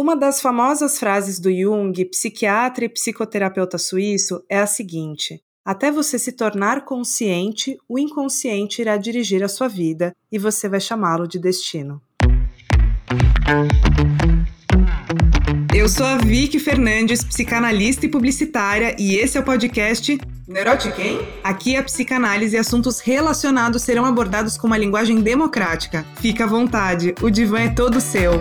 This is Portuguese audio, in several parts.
Uma das famosas frases do Jung, psiquiatra e psicoterapeuta suíço, é a seguinte: Até você se tornar consciente, o inconsciente irá dirigir a sua vida e você vai chamá-lo de destino. Eu sou a Vicky Fernandes, psicanalista e publicitária, e esse é o podcast Neurotiquem? Aqui a psicanálise e assuntos relacionados serão abordados com uma linguagem democrática. Fica à vontade, o divã é todo seu.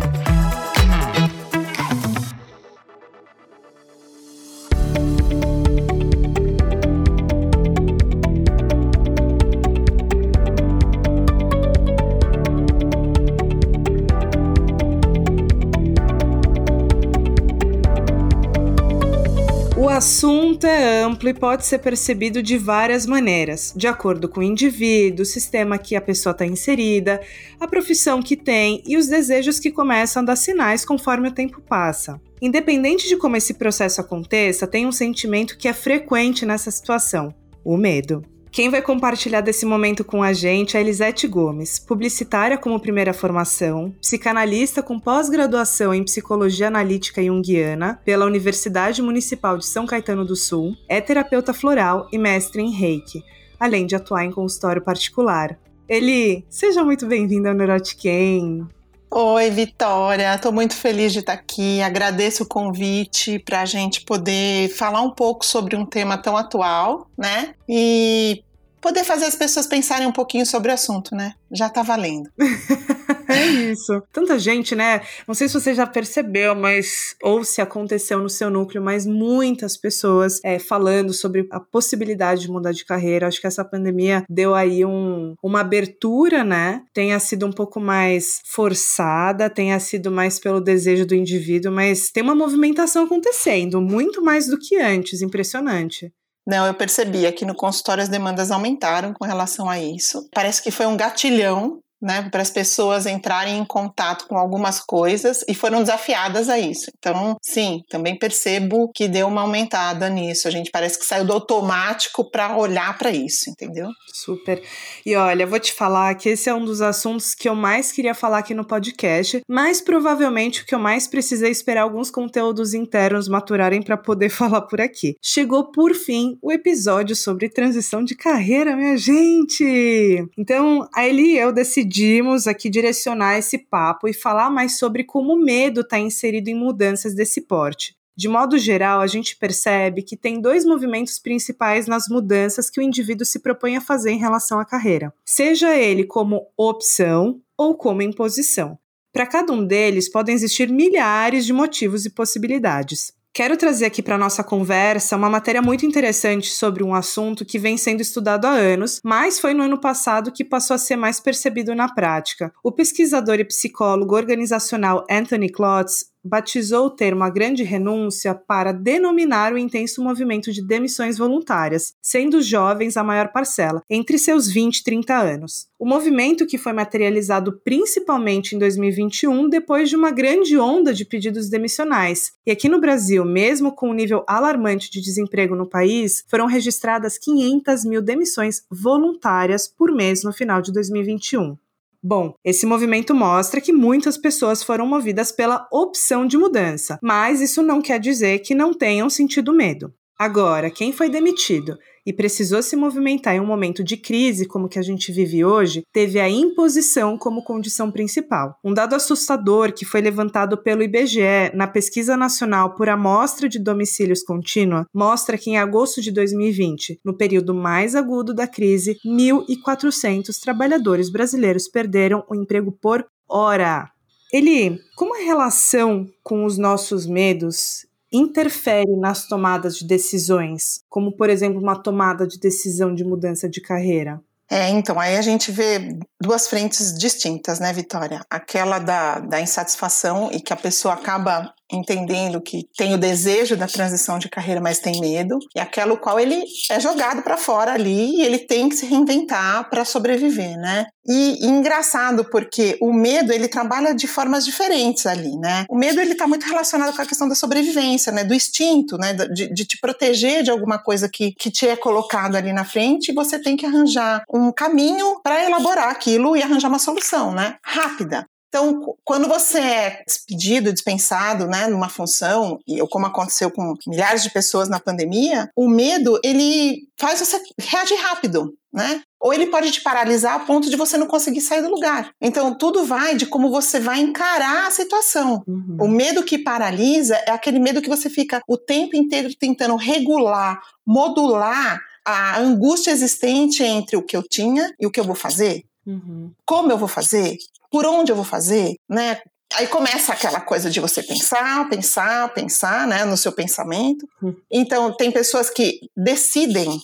Assunto é amplo e pode ser percebido de várias maneiras, de acordo com o indivíduo, o sistema que a pessoa está inserida, a profissão que tem e os desejos que começam a dar sinais conforme o tempo passa. Independente de como esse processo aconteça, tem um sentimento que é frequente nessa situação: o medo. Quem vai compartilhar desse momento com a gente é Elisete Gomes, publicitária como primeira formação, psicanalista com pós-graduação em psicologia analítica junguiana pela Universidade Municipal de São Caetano do Sul, é terapeuta floral e mestre em reiki, além de atuar em consultório particular. Eli, seja muito bem-vinda ao Neurotiquem. Oi, Vitória. Estou muito feliz de estar aqui. Agradeço o convite para a gente poder falar um pouco sobre um tema tão atual, né? E poder fazer as pessoas pensarem um pouquinho sobre o assunto, né? Já tá valendo. é isso. Tanta gente, né? Não sei se você já percebeu, mas ou se aconteceu no seu núcleo, mas muitas pessoas é, falando sobre a possibilidade de mudar de carreira. Acho que essa pandemia deu aí um, uma abertura, né? Tenha sido um pouco mais forçada, tenha sido mais pelo desejo do indivíduo, mas tem uma movimentação acontecendo, muito mais do que antes. Impressionante. Não, eu percebi aqui no consultório as demandas aumentaram com relação a isso. Parece que foi um gatilhão né, para as pessoas entrarem em contato com algumas coisas e foram desafiadas a isso. Então, sim, também percebo que deu uma aumentada nisso. A gente parece que saiu do automático para olhar para isso, entendeu? Super. E olha, vou te falar que esse é um dos assuntos que eu mais queria falar aqui no podcast, mas provavelmente o que eu mais precisei esperar alguns conteúdos internos maturarem para poder falar por aqui. Chegou por fim o episódio sobre transição de carreira, minha gente. Então, a Eli e eu decidimos decidimos aqui direcionar esse papo e falar mais sobre como o medo está inserido em mudanças desse porte. De modo geral, a gente percebe que tem dois movimentos principais nas mudanças que o indivíduo se propõe a fazer em relação à carreira, seja ele como opção ou como imposição. Para cada um deles, podem existir milhares de motivos e possibilidades. Quero trazer aqui para nossa conversa uma matéria muito interessante sobre um assunto que vem sendo estudado há anos, mas foi no ano passado que passou a ser mais percebido na prática. O pesquisador e psicólogo organizacional Anthony Klotz batizou o termo a grande renúncia para denominar o intenso movimento de demissões voluntárias, sendo os jovens a maior parcela, entre seus 20 e 30 anos. O movimento que foi materializado principalmente em 2021 depois de uma grande onda de pedidos demissionais. E aqui no Brasil, mesmo com o um nível alarmante de desemprego no país, foram registradas 500 mil demissões voluntárias por mês no final de 2021. Bom, esse movimento mostra que muitas pessoas foram movidas pela opção de mudança, mas isso não quer dizer que não tenham sentido medo. Agora, quem foi demitido e precisou se movimentar em um momento de crise como que a gente vive hoje, teve a imposição como condição principal. Um dado assustador que foi levantado pelo IBGE na Pesquisa Nacional por Amostra de Domicílios Contínua mostra que em agosto de 2020, no período mais agudo da crise, 1.400 trabalhadores brasileiros perderam o emprego por hora. Eli, como a relação com os nossos medos interfere nas tomadas de decisões, como por exemplo uma tomada de decisão de mudança de carreira? É, então, aí a gente vê duas frentes distintas, né, Vitória? Aquela da, da insatisfação e que a pessoa acaba entendendo que tem o desejo da transição de carreira, mas tem medo, e aquela qual ele é jogado para fora ali e ele tem que se reinventar para sobreviver, né? E, e, engraçado porque o medo ele trabalha de formas diferentes ali, né? O medo ele está muito relacionado com a questão da sobrevivência, né? Do instinto, né? De, de te proteger de alguma coisa que, que te é colocado ali na frente e você tem que arranjar um caminho para elaborar aquilo e arranjar uma solução, né? Rápida. Então, quando você é despedido, dispensado, né, numa função, e como aconteceu com milhares de pessoas na pandemia, o medo, ele faz você reagir rápido, né? Ou ele pode te paralisar a ponto de você não conseguir sair do lugar. Então, tudo vai de como você vai encarar a situação. Uhum. O medo que paralisa é aquele medo que você fica o tempo inteiro tentando regular, modular a angústia existente entre o que eu tinha e o que eu vou fazer. Uhum. Como eu vou fazer? Por onde eu vou fazer? Né? Aí começa aquela coisa de você pensar, pensar, pensar, né, no seu pensamento. Uhum. Então, tem pessoas que decidem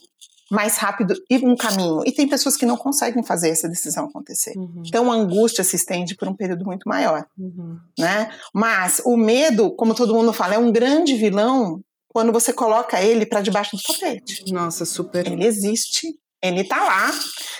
mais rápido ir um caminho. E tem pessoas que não conseguem fazer essa decisão acontecer. Uhum. Então a angústia se estende por um período muito maior, uhum. né? Mas o medo, como todo mundo fala, é um grande vilão quando você coloca ele para debaixo do tapete. Nossa, super. Ele existe, ele tá lá,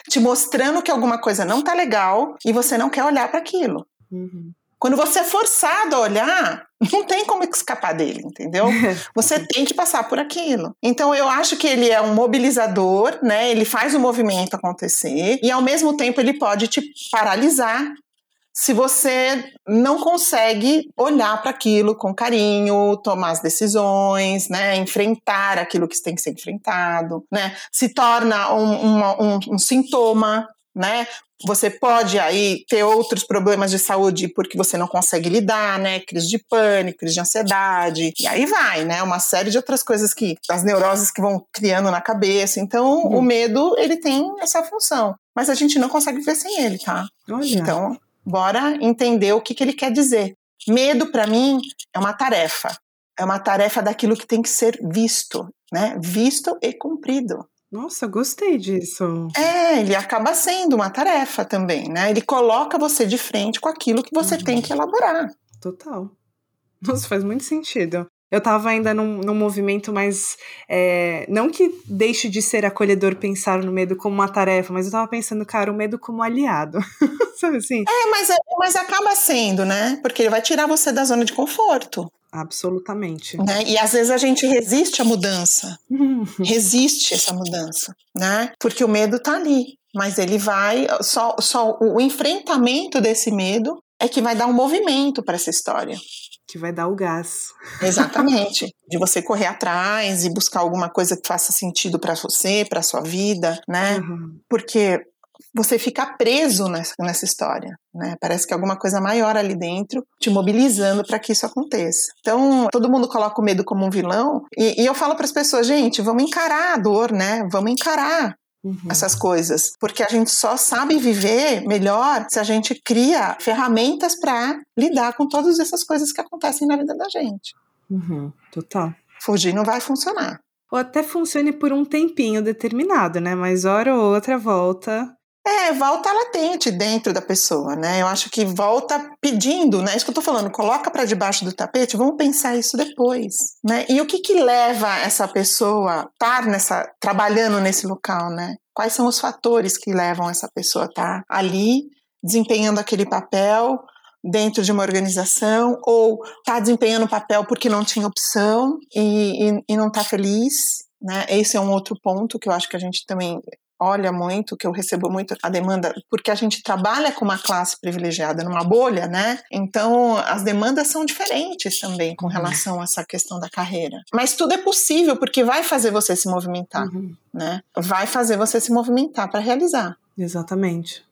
te mostrando que alguma coisa não tá legal e você não quer olhar para aquilo. Uhum. Quando você é forçado a olhar, não tem como escapar dele, entendeu? Você tem que passar por aquilo. Então eu acho que ele é um mobilizador, né? Ele faz o movimento acontecer e ao mesmo tempo ele pode te paralisar se você não consegue olhar para aquilo com carinho, tomar as decisões, né, enfrentar aquilo que tem que ser enfrentado, né, se torna um, um, um sintoma, né, você pode aí ter outros problemas de saúde porque você não consegue lidar, né? Crise de pânico, crise de ansiedade, e aí vai, né? Uma série de outras coisas que as neuroses que vão criando na cabeça. Então, o medo, ele tem essa função, mas a gente não consegue viver sem ele, tá? Olha. Então, bora entender o que, que ele quer dizer. Medo, para mim, é uma tarefa. É uma tarefa daquilo que tem que ser visto, né? Visto e cumprido. Nossa, gostei disso. É, ele acaba sendo uma tarefa também, né? Ele coloca você de frente com aquilo que você uhum. tem que elaborar. Total. Nossa, faz muito sentido. Eu tava ainda num, num movimento mais. É, não que deixe de ser acolhedor pensar no medo como uma tarefa, mas eu tava pensando, cara, o medo como aliado. Sabe assim? É, mas, é, mas acaba sendo, né? Porque ele vai tirar você da zona de conforto. Absolutamente. Né? E às vezes a gente resiste à mudança. resiste essa mudança, né? Porque o medo tá ali. Mas ele vai. Só, só o enfrentamento desse medo é que vai dar um movimento para essa história. Que vai dar o gás. Exatamente. de você correr atrás e buscar alguma coisa que faça sentido para você, para sua vida, né? Uhum. Porque você fica preso nessa, nessa história, né? Parece que alguma coisa maior ali dentro te mobilizando para que isso aconteça. Então, todo mundo coloca o medo como um vilão, e, e eu falo para as pessoas, gente, vamos encarar a dor, né? Vamos encarar. Uhum. Essas coisas, porque a gente só sabe viver melhor se a gente cria ferramentas para lidar com todas essas coisas que acontecem na vida da gente. Uhum. Total. Fugir não vai funcionar ou até funcione por um tempinho determinado, né? Mas hora ou outra volta é, volta latente dentro da pessoa, né? Eu acho que volta pedindo, né? Isso que eu tô falando, coloca para debaixo do tapete, vamos pensar isso depois, né? E o que que leva essa pessoa a estar nessa, trabalhando nesse local, né? Quais são os fatores que levam essa pessoa a estar ali, desempenhando aquele papel dentro de uma organização, ou está desempenhando o papel porque não tinha opção e, e, e não está feliz, né? Esse é um outro ponto que eu acho que a gente também olha muito, que eu recebo muito a demanda, porque a gente trabalha com uma classe privilegiada numa bolha, né? Então as demandas são diferentes também com uhum. relação a essa questão da carreira. Mas tudo é possível porque vai fazer você se movimentar, uhum. né? Vai fazer você se movimentar para realizar. Exatamente.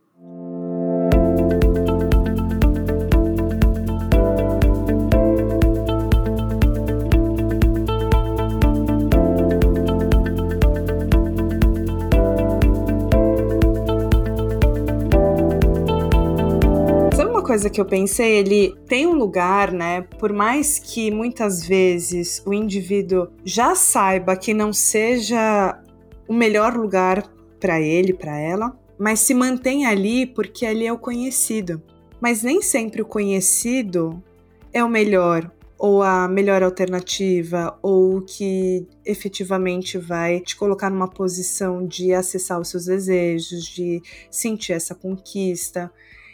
Coisa que eu pensei, ele tem um lugar, né? Por mais que muitas vezes o indivíduo já saiba que não seja o melhor lugar para ele, para ela, mas se mantém ali porque ali é o conhecido. Mas nem sempre o conhecido é o melhor, ou a melhor alternativa, ou o que efetivamente vai te colocar numa posição de acessar os seus desejos, de sentir essa conquista.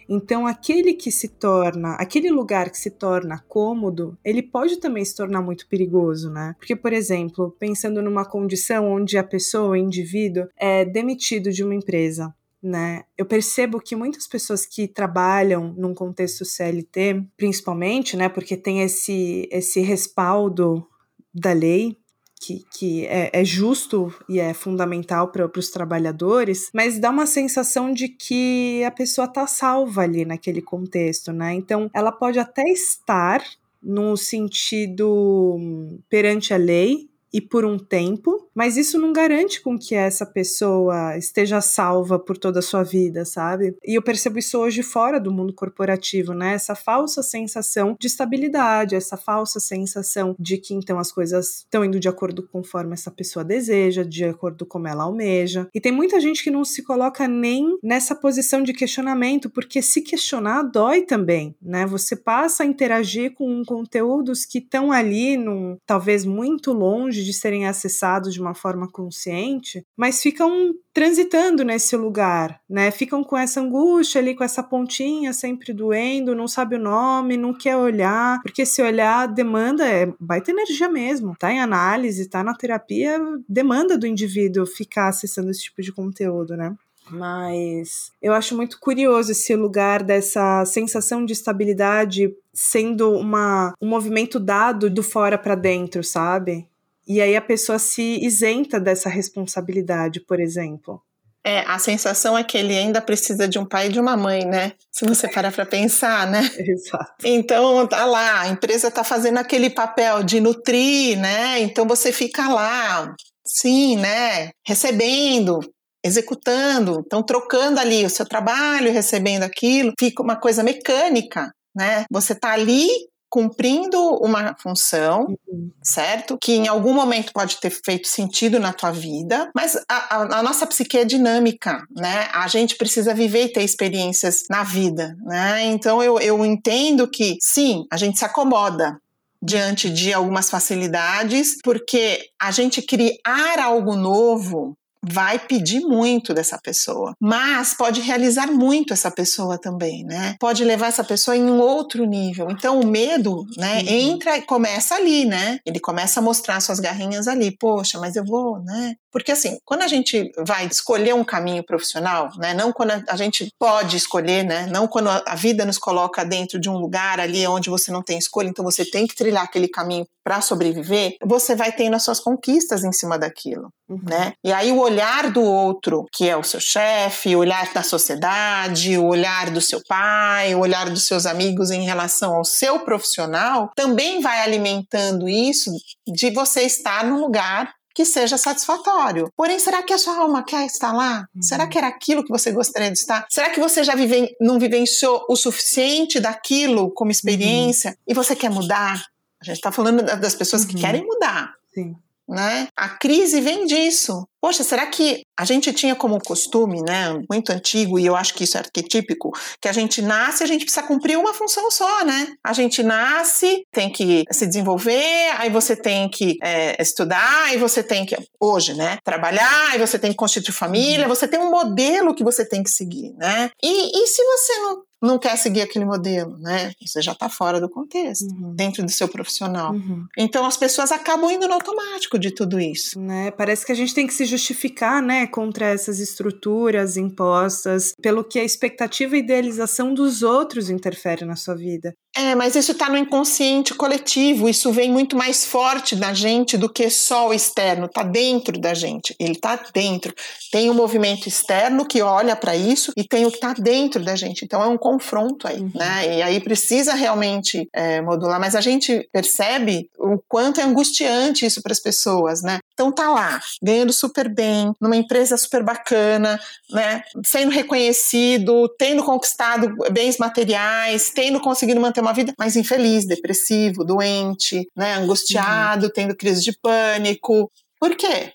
Então, aquele que se torna, aquele lugar que se torna cômodo, ele pode também se tornar muito perigoso, né? Porque, por exemplo, pensando numa condição onde a pessoa, o indivíduo, é demitido de uma empresa né? Eu percebo que muitas pessoas que trabalham num contexto CLT, principalmente, né, porque tem esse esse respaldo da lei, que, que é, é, justo e é fundamental para os trabalhadores, mas dá uma sensação de que a pessoa está salva ali naquele contexto, né? Então, ela pode até estar no sentido hum, perante a lei, e por um tempo, mas isso não garante com que essa pessoa esteja salva por toda a sua vida, sabe? E eu percebo isso hoje fora do mundo corporativo, né? Essa falsa sensação de estabilidade, essa falsa sensação de que então as coisas estão indo de acordo conforme essa pessoa deseja, de acordo como ela almeja. E tem muita gente que não se coloca nem nessa posição de questionamento, porque se questionar dói também, né? Você passa a interagir com conteúdos que estão ali, num, talvez muito longe de serem acessados de uma forma consciente, mas ficam transitando nesse lugar, né? Ficam com essa angústia ali, com essa pontinha sempre doendo, não sabe o nome, não quer olhar, porque se olhar demanda é baita energia mesmo. Tá em análise, tá na terapia, demanda do indivíduo ficar acessando esse tipo de conteúdo, né? Mas eu acho muito curioso esse lugar dessa sensação de estabilidade sendo uma, um movimento dado do fora para dentro, sabe? E aí a pessoa se isenta dessa responsabilidade, por exemplo. É, a sensação é que ele ainda precisa de um pai e de uma mãe, né? Se você parar para pensar, né? Exato. Então, tá lá, a empresa tá fazendo aquele papel de nutrir, né? Então você fica lá, sim, né? Recebendo, executando, então trocando ali o seu trabalho, recebendo aquilo, fica uma coisa mecânica, né? Você tá ali cumprindo uma função, uhum. certo? Que em algum momento pode ter feito sentido na tua vida, mas a, a, a, nossa psique é dinâmica, né? A gente precisa viver e ter experiências na vida, né? Então eu, eu entendo que sim, a gente se acomoda, diante de algumas facilidades, porque a gente criar algo novo vai pedir muito dessa pessoa, mas pode realizar muito essa pessoa também, né? Pode levar essa pessoa em um outro nível. Então o medo, né, uhum. entra e começa ali, né? Ele começa a mostrar suas garrinhas ali. Poxa, mas eu vou, né? Porque assim, quando a gente vai escolher um caminho profissional, né, não quando a gente pode escolher, né, não quando a vida nos coloca dentro de um lugar ali onde você não tem escolha, então você tem que trilhar aquele caminho para sobreviver, você vai tendo as suas conquistas em cima daquilo, uhum. né? E aí o olhar do outro, que é o seu chefe, o olhar da sociedade, o olhar do seu pai, o olhar dos seus amigos em relação ao seu profissional, também vai alimentando isso de você estar no lugar que seja satisfatório. Porém, será que a sua alma quer estar lá? Uhum. Será que era aquilo que você gostaria de estar? Será que você já vive, não vivenciou o suficiente daquilo como experiência uhum. e você quer mudar? A gente está falando das pessoas uhum. que querem mudar. Sim. Né? A crise vem disso. Poxa, será que a gente tinha como costume, né, muito antigo, e eu acho que isso é arquetípico, que a gente nasce e a gente precisa cumprir uma função só, né? A gente nasce, tem que se desenvolver, aí você tem que é, estudar, aí você tem que, hoje, né, trabalhar, aí você tem que constituir família, uhum. você tem um modelo que você tem que seguir, né? E, e se você não não quer seguir aquele modelo, né? Você já está fora do contexto, uhum. dentro do seu profissional. Uhum. Então as pessoas acabam indo no automático de tudo isso. Né? Parece que a gente tem que se justificar, né, contra essas estruturas impostas, pelo que a expectativa e idealização dos outros interfere na sua vida. É, mas isso está no inconsciente coletivo, isso vem muito mais forte da gente do que só o externo, está dentro da gente, ele está dentro. Tem o um movimento externo que olha para isso e tem o que está dentro da gente, então é um confronto aí, uhum. né? E aí precisa realmente é, modular, mas a gente percebe o quanto é angustiante isso para as pessoas, né? Então tá lá, ganhando super bem, numa empresa super bacana, né? Sendo reconhecido, tendo conquistado bens materiais, tendo conseguido manter uma vida mais infeliz, depressivo, doente, né? Angustiado, uhum. tendo crise de pânico. Por quê?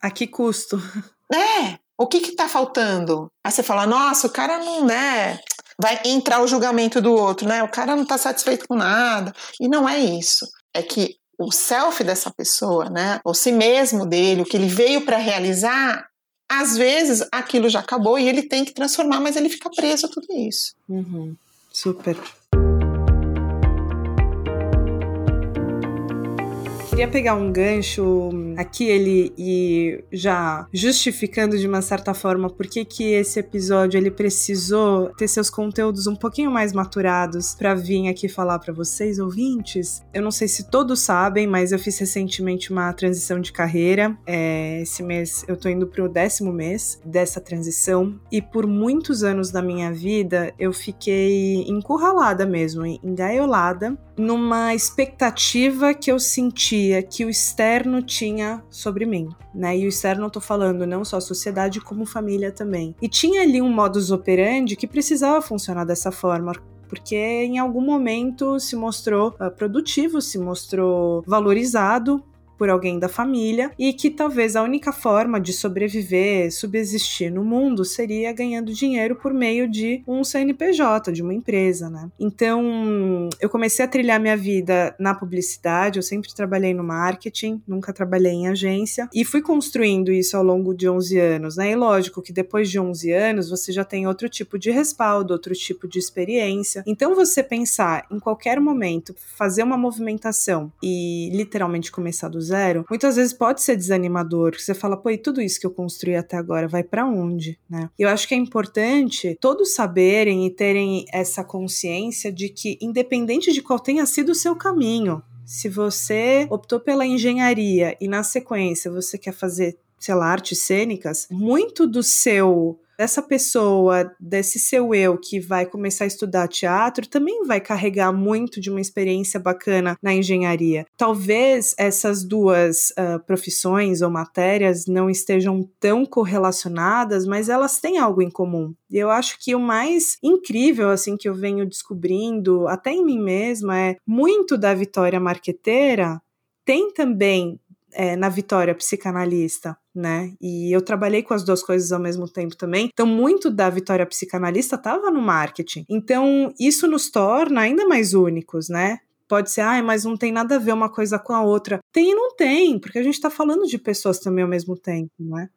A que custo? É, o que que tá faltando? Aí você fala, nossa, o cara não, né? Vai entrar o julgamento do outro, né? O cara não tá satisfeito com nada. E não é isso. É que o self dessa pessoa, né? O si mesmo dele, o que ele veio para realizar, às vezes aquilo já acabou e ele tem que transformar, mas ele fica preso a tudo isso. Uhum. Super. Queria pegar um gancho aqui ele e já justificando de uma certa forma por que que esse episódio ele precisou ter seus conteúdos um pouquinho mais maturados para vir aqui falar para vocês ouvintes. Eu não sei se todos sabem, mas eu fiz recentemente uma transição de carreira. É, esse mês eu tô indo pro décimo mês dessa transição e por muitos anos da minha vida eu fiquei encurralada mesmo, engaiolada numa expectativa que eu que o externo tinha sobre mim, né? E o externo eu tô falando não só a sociedade como família também. E tinha ali um modus operandi que precisava funcionar dessa forma, porque em algum momento se mostrou uh, produtivo, se mostrou valorizado por alguém da família e que talvez a única forma de sobreviver, subsistir no mundo seria ganhando dinheiro por meio de um CNPJ, de uma empresa, né? Então, eu comecei a trilhar minha vida na publicidade, eu sempre trabalhei no marketing, nunca trabalhei em agência e fui construindo isso ao longo de 11 anos, né? E lógico que depois de 11 anos você já tem outro tipo de respaldo, outro tipo de experiência. Então, você pensar em qualquer momento fazer uma movimentação e literalmente começar do zero, muitas vezes pode ser desanimador. Você fala, pô, e tudo isso que eu construí até agora vai para onde, né? Eu acho que é importante todos saberem e terem essa consciência de que, independente de qual tenha sido o seu caminho, se você optou pela engenharia e na sequência você quer fazer, sei lá, artes cênicas, muito do seu dessa pessoa, desse seu eu que vai começar a estudar teatro, também vai carregar muito de uma experiência bacana na engenharia. Talvez essas duas uh, profissões ou matérias não estejam tão correlacionadas, mas elas têm algo em comum. E eu acho que o mais incrível, assim, que eu venho descobrindo, até em mim mesma, é muito da vitória marqueteira tem também é, na Vitória psicanalista, né? E eu trabalhei com as duas coisas ao mesmo tempo também. Então, muito da Vitória psicanalista estava no marketing. Então, isso nos torna ainda mais únicos, né? Pode ser, ah, mas não tem nada a ver uma coisa com a outra. Tem e não tem, porque a gente está falando de pessoas também ao mesmo tempo, não é?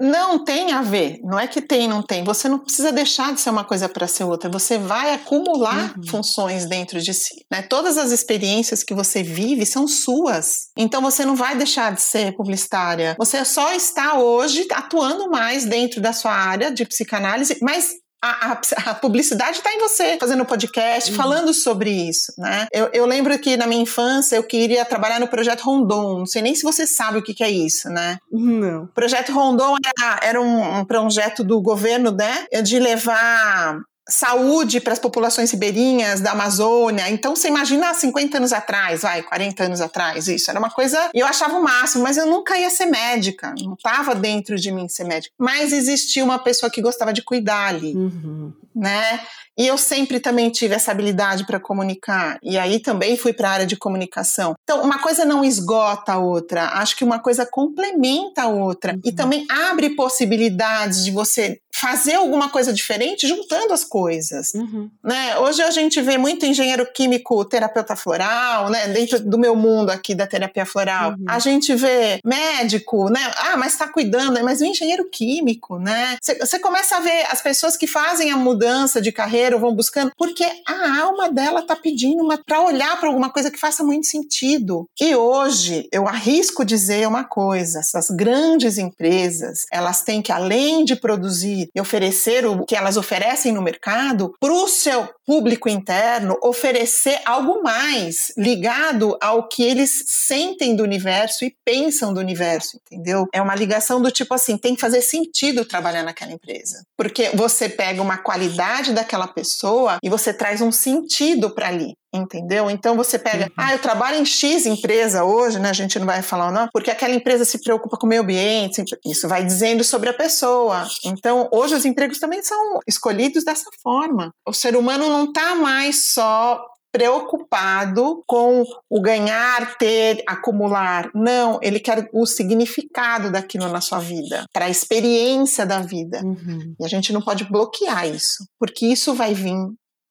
Não tem a ver, não é que tem, não tem. Você não precisa deixar de ser uma coisa para ser outra. Você vai acumular uhum. funções dentro de si. Né? Todas as experiências que você vive são suas. Então você não vai deixar de ser publicitária. Você só está hoje atuando mais dentro da sua área de psicanálise, mas a, a, a publicidade está em você, fazendo podcast, uhum. falando sobre isso, né? Eu, eu, lembro que na minha infância eu queria trabalhar no Projeto Rondon, não sei nem se você sabe o que, que é isso, né? Não. O Projeto Rondon era, era um, um projeto do governo, né? De levar saúde para as populações ribeirinhas da Amazônia. Então, você imagina 50 anos atrás, vai, 40 anos atrás, isso. Era uma coisa. Eu achava o máximo, mas eu nunca ia ser médica. Não estava dentro de mim ser médica. Mas existia uma pessoa que gostava de cuidar ali. Uhum. Né? E eu sempre também tive essa habilidade para comunicar. E aí também fui para a área de comunicação. Então, uma coisa não esgota a outra. Acho que uma coisa complementa a outra. Uhum. E também abre possibilidades de você fazer alguma coisa diferente juntando as coisas. Uhum. Né? Hoje a gente vê muito engenheiro químico, terapeuta floral, né? dentro do meu mundo aqui da terapia floral. Uhum. A gente vê médico, né? Ah, mas está cuidando, mas o engenheiro químico, né? Você começa a ver as pessoas que fazem a mudança de carreira, vão buscando, porque a alma dela está pedindo para olhar para alguma coisa que faça muito sentido. E hoje eu arrisco dizer uma coisa: essas grandes empresas, elas têm que, além de produzir e oferecer o que elas oferecem no mercado, para o seu público interno, oferecer algo mais ligado ao que eles sentem do universo e pensam do universo, entendeu? É uma ligação do tipo assim: tem que fazer sentido trabalhar naquela empresa. Porque você pega uma qualidade daquela pessoa e você traz um sentido para ali entendeu? Então você pega, uhum. ah, eu trabalho em X empresa hoje, né? A gente não vai falar não, porque aquela empresa se preocupa com o meio ambiente, isso vai dizendo sobre a pessoa. Então, hoje os empregos também são escolhidos dessa forma. O ser humano não está mais só preocupado com o ganhar, ter, acumular. Não, ele quer o significado daquilo na sua vida, para a experiência da vida. Uhum. E a gente não pode bloquear isso, porque isso vai vir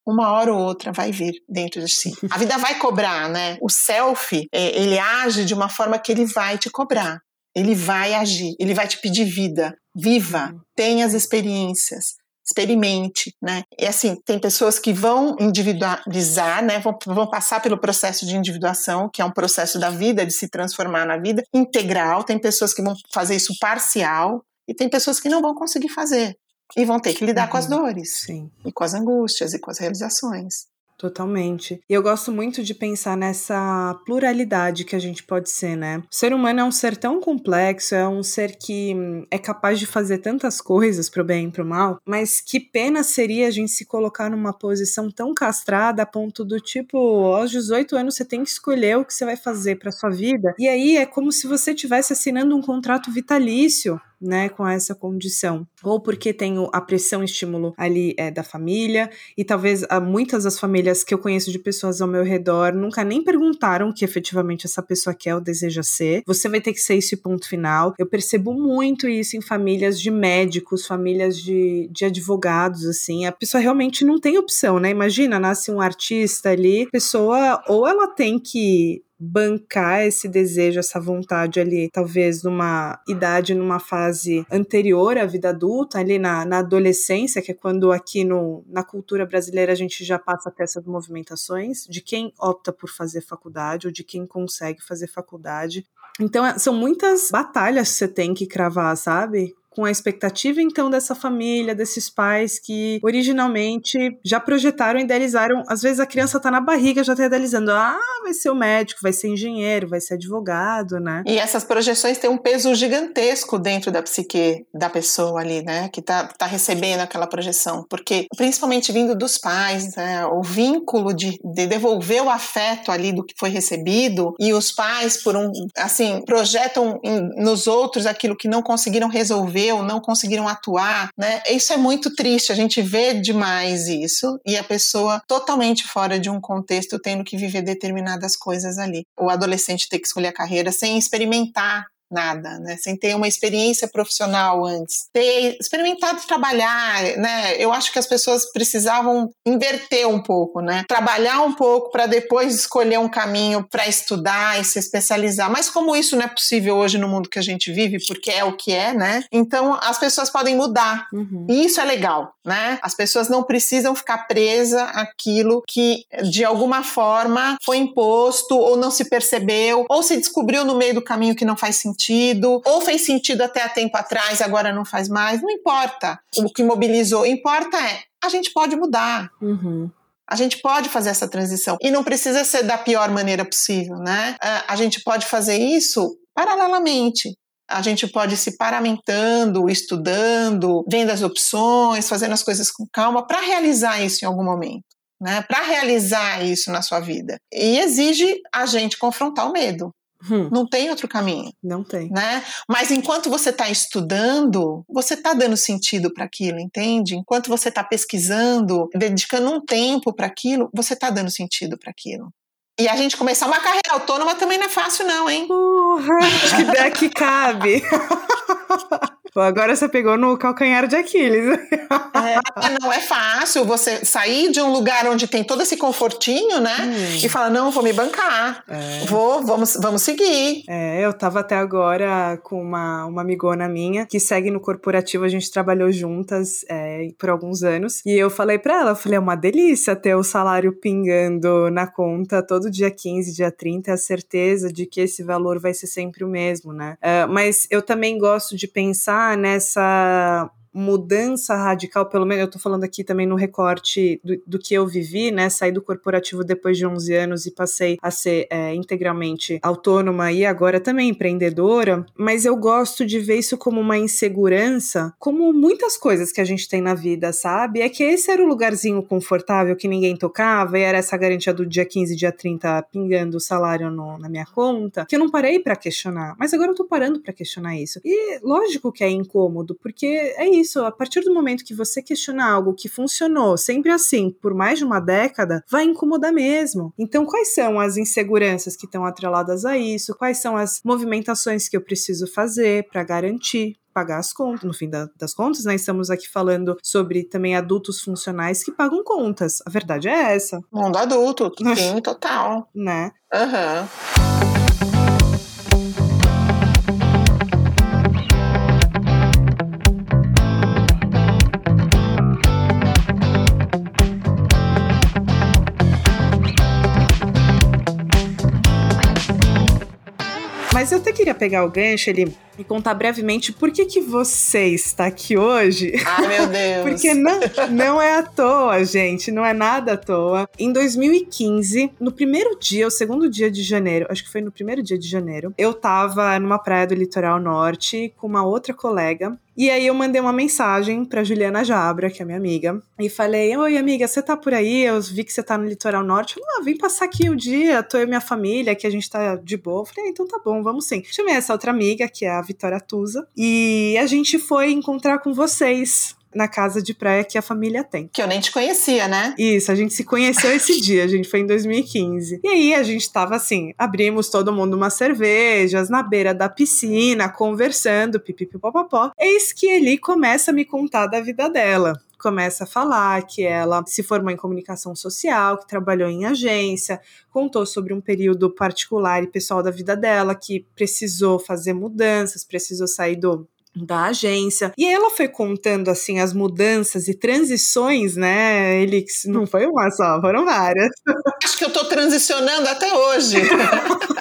uma hora ou outra vai vir dentro de si. A vida vai cobrar, né? O self, é, ele age de uma forma que ele vai te cobrar. Ele vai agir, ele vai te pedir vida. Viva, tenha as experiências, experimente, né? E assim, tem pessoas que vão individualizar, né? Vão, vão passar pelo processo de individuação, que é um processo da vida, de se transformar na vida integral. Tem pessoas que vão fazer isso parcial e tem pessoas que não vão conseguir fazer e vão ter que lidar uhum. com as uhum. dores, Sim. e com as angústias e com as realizações. Totalmente. E eu gosto muito de pensar nessa pluralidade que a gente pode ser, né? O ser humano é um ser tão complexo, é um ser que hum, é capaz de fazer tantas coisas pro bem e pro mal, mas que pena seria a gente se colocar numa posição tão castrada a ponto do tipo, aos 18 anos você tem que escolher o que você vai fazer para sua vida. E aí é como se você estivesse assinando um contrato vitalício né, com essa condição. Ou porque tem a pressão estímulo ali é, da família, e talvez a, muitas das famílias que eu conheço de pessoas ao meu redor nunca nem perguntaram o que efetivamente essa pessoa quer ou deseja ser. Você vai ter que ser esse ponto final. Eu percebo muito isso em famílias de médicos, famílias de, de advogados, assim. A pessoa realmente não tem opção, né? Imagina, nasce um artista ali, pessoa ou ela tem que bancar esse desejo, essa vontade ali, talvez numa idade, numa fase anterior à vida adulta, ali na, na adolescência, que é quando aqui no, na cultura brasileira a gente já passa a ter essas movimentações de quem opta por fazer faculdade ou de quem consegue fazer faculdade. Então, é, são muitas batalhas que você tem que cravar, sabe? Com a expectativa então dessa família, desses pais que originalmente já projetaram, idealizaram. Às vezes a criança tá na barriga já tá idealizando, ah, vai ser o médico, vai ser engenheiro, vai ser advogado, né? E essas projeções têm um peso gigantesco dentro da psique da pessoa ali, né? Que tá, tá recebendo aquela projeção, porque principalmente vindo dos pais, né? O vínculo de, de devolver o afeto ali do que foi recebido e os pais por um assim projetam em, nos outros aquilo que não conseguiram resolver ou não conseguiram atuar, né? Isso é muito triste, a gente vê demais isso e a pessoa totalmente fora de um contexto tendo que viver determinadas coisas ali. O adolescente ter que escolher a carreira sem experimentar nada, né? Sem ter uma experiência profissional antes, ter experimentado trabalhar, né? Eu acho que as pessoas precisavam inverter um pouco, né? Trabalhar um pouco para depois escolher um caminho para estudar e se especializar. Mas como isso não é possível hoje no mundo que a gente vive, porque é o que é, né? Então as pessoas podem mudar. Uhum. E isso é legal, né? As pessoas não precisam ficar presas àquilo que de alguma forma foi imposto ou não se percebeu ou se descobriu no meio do caminho que não faz sentido sentido, ou fez sentido até há tempo atrás, agora não faz mais, não importa o que mobilizou, importa é a gente pode mudar. Uhum. A gente pode fazer essa transição e não precisa ser da pior maneira possível, né? A gente pode fazer isso paralelamente. A gente pode ir se paramentando, estudando, vendo as opções, fazendo as coisas com calma para realizar isso em algum momento. Né, para realizar isso na sua vida. E exige a gente confrontar o medo. Hum. Não tem outro caminho. Não tem. Né? Mas enquanto você está estudando, você está dando sentido para aquilo, entende? Enquanto você está pesquisando, dedicando um tempo para aquilo, você está dando sentido para aquilo. E a gente começar uma carreira autônoma também não é fácil, não, hein? Porra, acho que daqui cabe. Agora você pegou no calcanhar de Aquiles. É, não é fácil você sair de um lugar onde tem todo esse confortinho, né? Hum. E falar, não, vou me bancar. É. Vou, vamos, vamos seguir. É, eu tava até agora com uma, uma amigona minha que segue no corporativo, a gente trabalhou juntas é, por alguns anos. E eu falei pra ela, eu falei, é uma delícia ter o salário pingando na conta todo dia 15, dia 30, é a certeza de que esse valor vai ser sempre o mesmo, né? Uh, mas eu também gosto de pensar nessa mudança radical, pelo menos eu tô falando aqui também no recorte do, do, que eu vivi, né? Saí do corporativo depois de 11 anos e passei a ser é, integralmente autônoma e agora também empreendedora, mas eu gosto de ver isso como uma insegurança, como muitas coisas que a gente tem na vida, sabe? É que esse era o lugarzinho confortável que ninguém tocava e era essa garantia do dia 15, dia 30 pingando o salário no, na minha conta, que eu não parei para questionar, mas agora eu tô parando para questionar isso. E lógico que é incômodo, porque é isso isso, a partir do momento que você questionar algo que funcionou sempre assim por mais de uma década, vai incomodar mesmo. Então, quais são as inseguranças que estão atreladas a isso? Quais são as movimentações que eu preciso fazer para garantir pagar as contas, no fim da, das contas, né? Estamos aqui falando sobre também adultos funcionais que pagam contas. A verdade é essa. Mundo adulto, sim, total. Né? Aham. Uhum. Mas eu até queria pegar o gancho, ele e contar brevemente por que, que você está aqui hoje. Ai, meu Deus! Porque não, não é à toa, gente, não é nada à toa. Em 2015, no primeiro dia, o segundo dia de janeiro, acho que foi no primeiro dia de janeiro, eu tava numa praia do litoral norte com uma outra colega e aí eu mandei uma mensagem pra Juliana Jabra, que é minha amiga, e falei: Oi, amiga, você tá por aí? Eu vi que você tá no litoral norte. Falei, ah, vem passar aqui o dia, tô eu e minha família, que a gente tá de boa. Eu falei, ah, então tá bom, vamos sim. Chamei essa outra amiga, que é a Vitória Tusa, e a gente foi encontrar com vocês na casa de praia que a família tem. Que eu nem te conhecia, né? Isso, a gente se conheceu esse dia, a gente foi em 2015. E aí a gente tava assim, abrimos todo mundo umas cervejas na beira da piscina, conversando, pipipipopopó. Eis que ele começa a me contar da vida dela começa a falar que ela se formou em comunicação social, que trabalhou em agência, contou sobre um período particular e pessoal da vida dela que precisou fazer mudanças, precisou sair do da agência. E ela foi contando assim as mudanças e transições, né? Ele não foi uma só, foram várias. Acho que eu tô transicionando até hoje.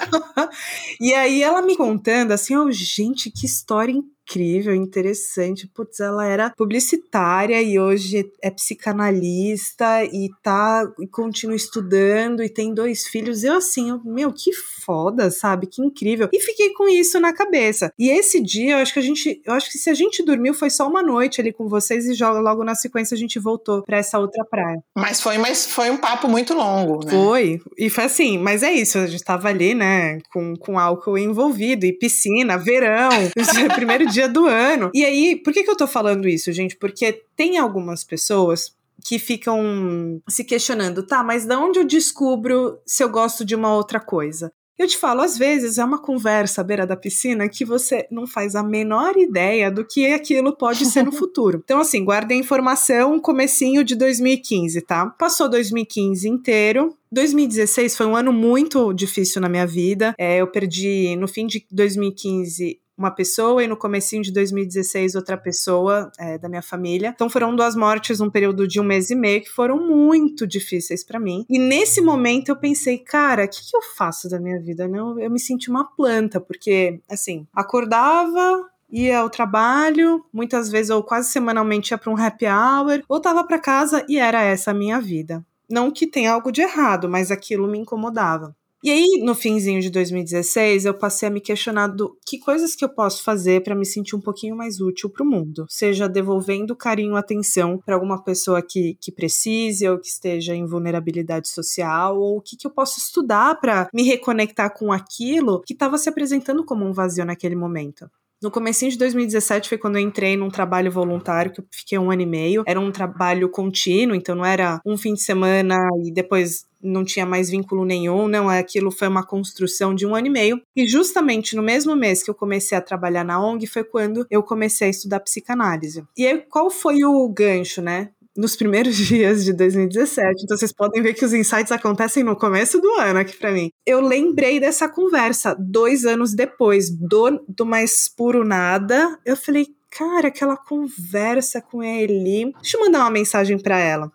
e aí ela me contando assim, oh, gente, que história incrível incrível, interessante. Putz, ela era publicitária e hoje é psicanalista e tá e continua estudando e tem dois filhos. Eu assim, eu, meu, que foda, sabe? Que incrível. E fiquei com isso na cabeça. E esse dia, eu acho que a gente, eu acho que se a gente dormiu foi só uma noite ali com vocês e logo na sequência a gente voltou para essa outra praia. Mas foi, mas foi um papo muito longo, né? Foi. E foi assim, mas é isso, a gente tava ali, né, com, com álcool envolvido e piscina, verão, primeiro dia do ano. E aí, por que, que eu tô falando isso, gente? Porque tem algumas pessoas que ficam se questionando, tá, mas de onde eu descubro se eu gosto de uma outra coisa? Eu te falo, às vezes é uma conversa à beira da piscina que você não faz a menor ideia do que aquilo pode ser no futuro. Então, assim, guardem a informação, comecinho de 2015, tá? Passou 2015 inteiro, 2016 foi um ano muito difícil na minha vida. É, eu perdi, no fim de 2015, uma pessoa e no comecinho de 2016 outra pessoa é, da minha família. Então foram duas mortes num período de um mês e meio que foram muito difíceis para mim. E nesse momento eu pensei, cara, o que, que eu faço da minha vida? Não, eu me senti uma planta, porque assim, acordava, ia ao trabalho, muitas vezes ou quase semanalmente ia para um happy hour, voltava para casa e era essa a minha vida. Não que tenha algo de errado, mas aquilo me incomodava. E aí, no finzinho de 2016, eu passei a me questionar do que coisas que eu posso fazer para me sentir um pouquinho mais útil para o mundo, seja devolvendo carinho, atenção para alguma pessoa que, que precise ou que esteja em vulnerabilidade social, ou o que, que eu posso estudar para me reconectar com aquilo que estava se apresentando como um vazio naquele momento. No comecinho de 2017 foi quando eu entrei num trabalho voluntário que eu fiquei um ano e meio. Era um trabalho contínuo, então não era um fim de semana e depois não tinha mais vínculo nenhum, não, aquilo foi uma construção de um ano e meio. E justamente no mesmo mês que eu comecei a trabalhar na ONG foi quando eu comecei a estudar psicanálise. E aí, qual foi o gancho, né? nos primeiros dias de 2017. Então vocês podem ver que os insights acontecem no começo do ano aqui para mim. Eu lembrei dessa conversa dois anos depois, do, do mais puro nada. Eu falei, cara, aquela conversa com ele. Deixa eu mandar uma mensagem para ela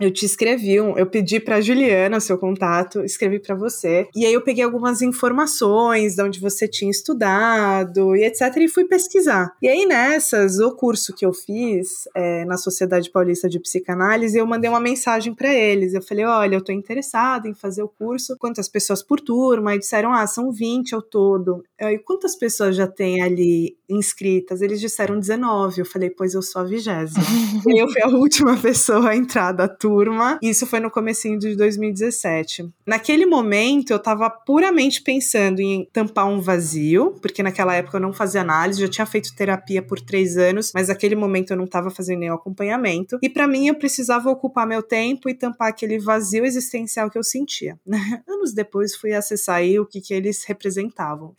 eu te escrevi, um, eu pedi para Juliana o seu contato, escrevi para você. E aí eu peguei algumas informações de onde você tinha estudado e etc e fui pesquisar. E aí nessas, o curso que eu fiz é, na Sociedade Paulista de Psicanálise, eu mandei uma mensagem para eles. Eu falei: "Olha, eu tô interessada em fazer o curso. Quantas pessoas por turma?" E disseram: "Ah, são 20 ao todo." E quantas pessoas já tem ali inscritas? Eles disseram 19. Eu falei: "Pois eu sou a vigésima." e eu fui a última pessoa a entrar da turma. Isso foi no comecinho de 2017. Naquele momento, eu tava puramente pensando em tampar um vazio, porque naquela época eu não fazia análise, já tinha feito terapia por três anos, mas naquele momento eu não tava fazendo nenhum acompanhamento. E para mim, eu precisava ocupar meu tempo e tampar aquele vazio existencial que eu sentia. Anos depois, fui acessar aí o que, que eles representavam.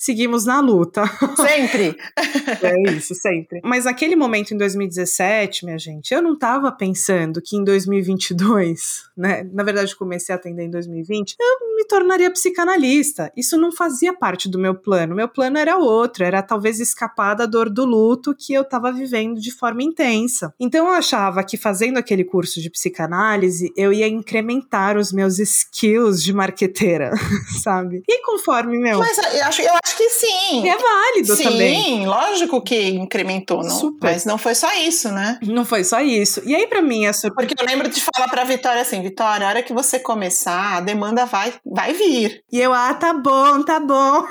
Na luta. Sempre! é isso, sempre. Mas naquele momento, em 2017, minha gente, eu não tava pensando que em 2022 2022, né? Na verdade, comecei a atender em 2020. Eu me tornaria psicanalista. Isso não fazia parte do meu plano. Meu plano era outro, era talvez escapar da dor do luto que eu estava vivendo de forma intensa. Então eu achava que fazendo aquele curso de psicanálise, eu ia incrementar os meus skills de marqueteira, sabe? E conforme meu. Mas eu acho, eu acho que sim. E é válido sim, também. Sim, lógico que incrementou, não, Super. mas não foi só isso, né? Não foi só isso. E aí, para mim, essa. Porque eu lembro de falar pra Vitória assim: Vitória, a hora que você começar, a demanda vai, vai vir. E eu, ah, tá bom, tá bom.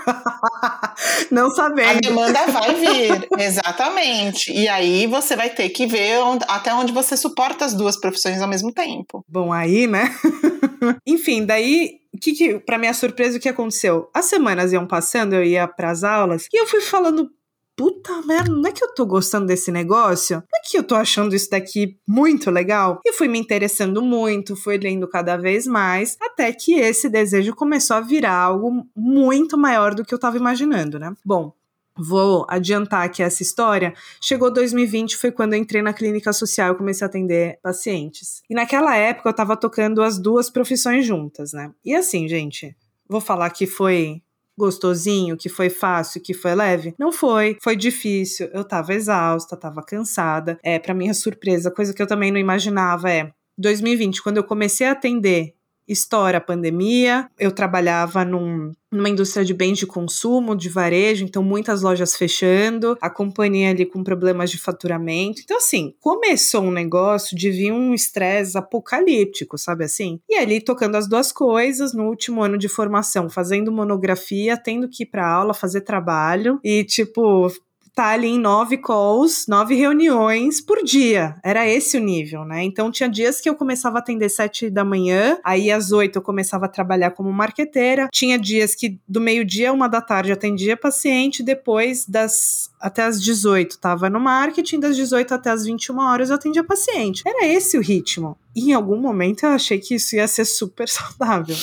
não sabendo. A demanda vai vir, exatamente. E aí você vai ter que ver onde, até onde você suporta as duas profissões ao mesmo tempo. Bom, aí, né? Enfim, daí que, que para minha surpresa, o que aconteceu? As semanas iam passando, eu ia para as aulas e eu fui falando. Puta merda, não é que eu tô gostando desse negócio? Não é que eu tô achando isso daqui muito legal? E fui me interessando muito, fui lendo cada vez mais, até que esse desejo começou a virar algo muito maior do que eu tava imaginando, né? Bom, Vou adiantar aqui essa história. Chegou 2020, foi quando eu entrei na clínica social e comecei a atender pacientes. E naquela época eu tava tocando as duas profissões juntas, né? E assim, gente, vou falar que foi gostosinho, que foi fácil, que foi leve? Não foi, foi difícil. Eu tava exausta, tava cansada. É, para minha surpresa, coisa que eu também não imaginava é 2020, quando eu comecei a atender estoura a pandemia. Eu trabalhava num, numa indústria de bens de consumo, de varejo, então muitas lojas fechando, a companhia ali com problemas de faturamento. Então, assim, começou um negócio de vir um estresse apocalíptico, sabe assim? E ali tocando as duas coisas, no último ano de formação, fazendo monografia, tendo que ir pra aula, fazer trabalho e, tipo, tá ali em nove calls, nove reuniões por dia. Era esse o nível, né? Então tinha dias que eu começava a atender sete da manhã, aí às oito eu começava a trabalhar como marqueteira. Tinha dias que do meio-dia uma da tarde eu atendia paciente, depois das até as 18 tava no marketing, das 18 até as 21 horas eu atendia paciente. Era esse o ritmo. E em algum momento eu achei que isso ia ser super saudável.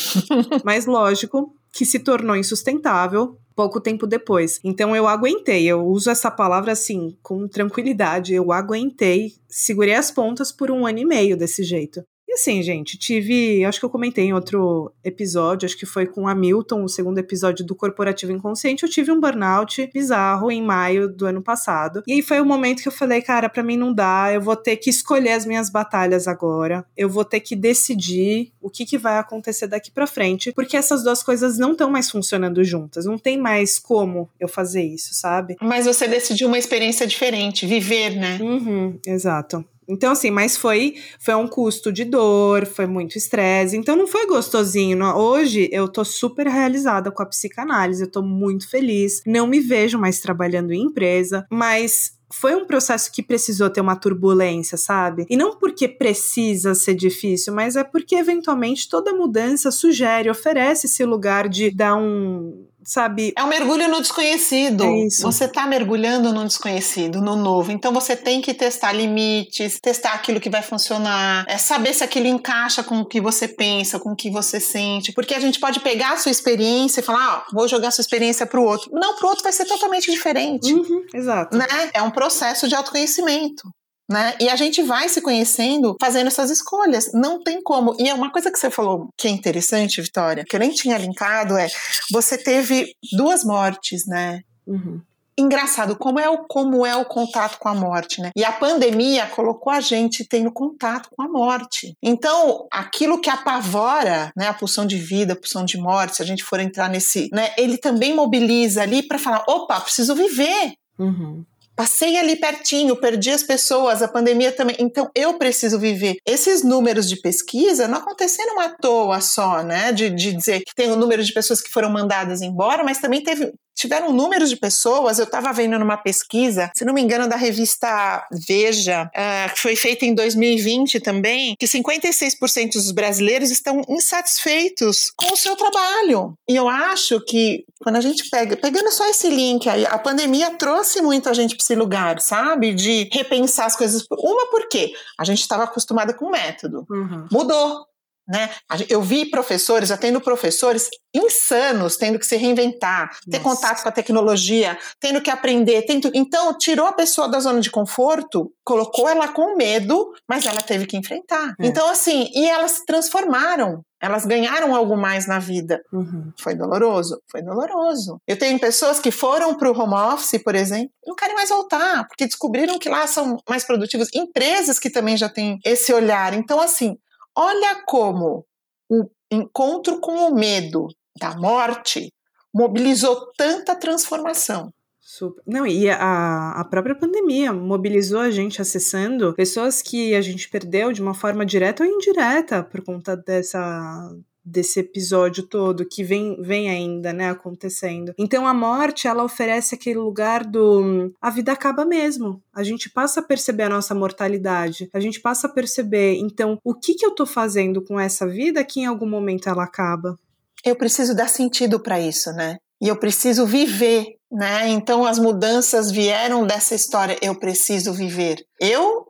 Mas lógico que se tornou insustentável pouco tempo depois. Então eu aguentei, eu uso essa palavra assim, com tranquilidade, eu aguentei, segurei as pontas por um ano e meio desse jeito assim, gente, tive. Acho que eu comentei em outro episódio, acho que foi com a Milton, o segundo episódio do Corporativo Inconsciente. Eu tive um burnout bizarro em maio do ano passado. E aí foi o momento que eu falei, cara, para mim não dá, eu vou ter que escolher as minhas batalhas agora. Eu vou ter que decidir o que, que vai acontecer daqui para frente, porque essas duas coisas não estão mais funcionando juntas. Não tem mais como eu fazer isso, sabe? Mas você decidiu uma experiência diferente, viver, né? Uhum, exato. Então, assim, mas foi, foi um custo de dor, foi muito estresse. Então, não foi gostosinho. Não. Hoje, eu tô super realizada com a psicanálise, eu tô muito feliz. Não me vejo mais trabalhando em empresa, mas foi um processo que precisou ter uma turbulência, sabe? E não porque precisa ser difícil, mas é porque eventualmente toda mudança sugere, oferece esse lugar de dar um sabe? É um mergulho no desconhecido. É. Você está mergulhando no desconhecido, no novo. Então você tem que testar limites, testar aquilo que vai funcionar, é saber se aquilo encaixa com o que você pensa, com o que você sente. Porque a gente pode pegar a sua experiência e falar, ah, vou jogar a sua experiência para o outro. Não, para o outro vai ser totalmente diferente. Uhum, exato. Né? É um processo de autoconhecimento. Né? E a gente vai se conhecendo fazendo essas escolhas. Não tem como. E é uma coisa que você falou que é interessante, Vitória, que eu nem tinha linkado, é você teve duas mortes, né? Uhum. Engraçado, como é, o, como é o contato com a morte, né? E a pandemia colocou a gente tendo contato com a morte. Então, aquilo que apavora, né, a pulsão de vida, a pulsão de morte, se a gente for entrar nesse, né, ele também mobiliza ali para falar, opa, preciso viver. Uhum. Passei ali pertinho, perdi as pessoas, a pandemia também. Então eu preciso viver. Esses números de pesquisa não aconteceram à toa só, né? De, de dizer que tem o número de pessoas que foram mandadas embora, mas também teve tiveram números de pessoas. Eu estava vendo numa pesquisa, se não me engano, da revista Veja, uh, que foi feita em 2020 também, que 56% dos brasileiros estão insatisfeitos com o seu trabalho. E eu acho que quando a gente pega, pegando só esse link aí, a pandemia trouxe muito a gente para esse lugar, sabe? De repensar as coisas. Uma, porque a gente estava acostumada com o método. Uhum. Mudou. Né? Eu vi professores, atendo professores insanos, tendo que se reinventar, ter Nossa. contato com a tecnologia, tendo que aprender. Tendo... Então, tirou a pessoa da zona de conforto, colocou ela com medo, mas ela teve que enfrentar. É. Então, assim, e elas se transformaram. Elas ganharam algo mais na vida. Uhum. Foi doloroso? Foi doloroso. Eu tenho pessoas que foram para o home office, por exemplo, não querem mais voltar, porque descobriram que lá são mais produtivos. Empresas que também já têm esse olhar. Então, assim, Olha como o encontro com o medo da morte mobilizou tanta transformação. Super. Não, e a, a própria pandemia mobilizou a gente acessando pessoas que a gente perdeu de uma forma direta ou indireta por conta dessa desse episódio todo que vem, vem ainda, né, acontecendo. Então a morte, ela oferece aquele lugar do a vida acaba mesmo. A gente passa a perceber a nossa mortalidade. A gente passa a perceber, então, o que que eu tô fazendo com essa vida que em algum momento ela acaba. Eu preciso dar sentido para isso, né? E eu preciso viver, né? Então as mudanças vieram dessa história. Eu preciso viver. Eu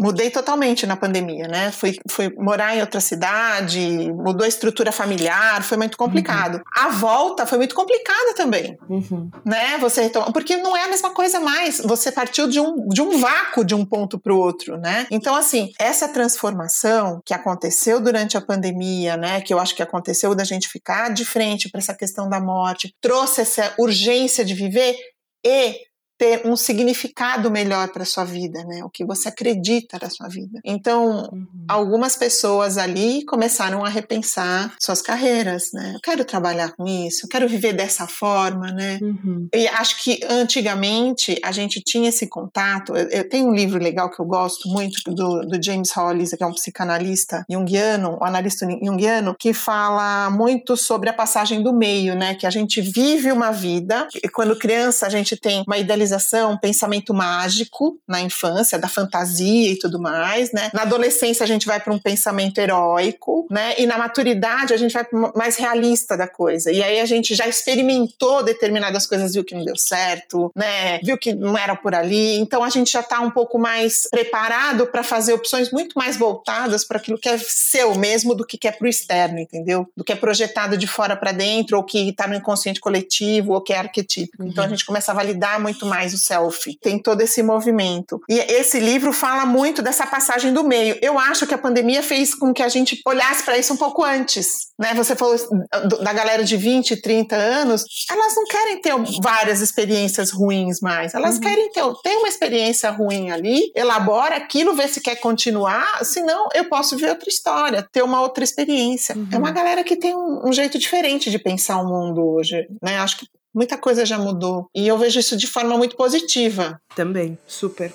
mudei totalmente na pandemia, né? Fui, fui morar em outra cidade, mudou a estrutura familiar, foi muito complicado. Uhum. A volta foi muito complicada também, uhum. né? Você retoma, porque não é a mesma coisa mais. Você partiu de um, de um vácuo de um ponto para o outro, né? Então, assim, essa transformação que aconteceu durante a pandemia, né? Que eu acho que aconteceu da gente ficar de frente para essa questão da morte, trouxe essa urgência de viver e ter um significado melhor para sua vida, né? O que você acredita da sua vida. Então, uhum. algumas pessoas ali começaram a repensar suas carreiras, né? Eu quero trabalhar com isso, eu quero viver dessa forma, né? Uhum. E acho que antigamente a gente tinha esse contato. Eu, eu, tenho um livro legal que eu gosto muito do, do James Hollis, que é um psicanalista junguiano, um analista junguiano, que fala muito sobre a passagem do meio, né? Que a gente vive uma vida e quando criança a gente tem uma idealização um pensamento mágico na infância, da fantasia e tudo mais, né? Na adolescência a gente vai para um pensamento heróico, né? E na maturidade a gente vai mais realista da coisa. E aí a gente já experimentou determinadas coisas, viu que não deu certo, né? Viu que não era por ali. Então a gente já está um pouco mais preparado para fazer opções muito mais voltadas para aquilo que é seu mesmo do que é para o externo, entendeu? Do que é projetado de fora para dentro ou que está no inconsciente coletivo ou que é arquetípico. Então a uhum. gente começa a validar muito mais mais o selfie. Tem todo esse movimento. E esse livro fala muito dessa passagem do meio. Eu acho que a pandemia fez com que a gente olhasse para isso um pouco antes. Né? Você falou da galera de 20, 30 anos, elas não querem ter várias experiências ruins mais. Elas uhum. querem ter tem uma experiência ruim ali, elabora aquilo, vê se quer continuar, senão eu posso ver outra história, ter uma outra experiência. Uhum. É uma galera que tem um, um jeito diferente de pensar o mundo hoje, né? Acho que Muita coisa já mudou. E eu vejo isso de forma muito positiva. Também, super.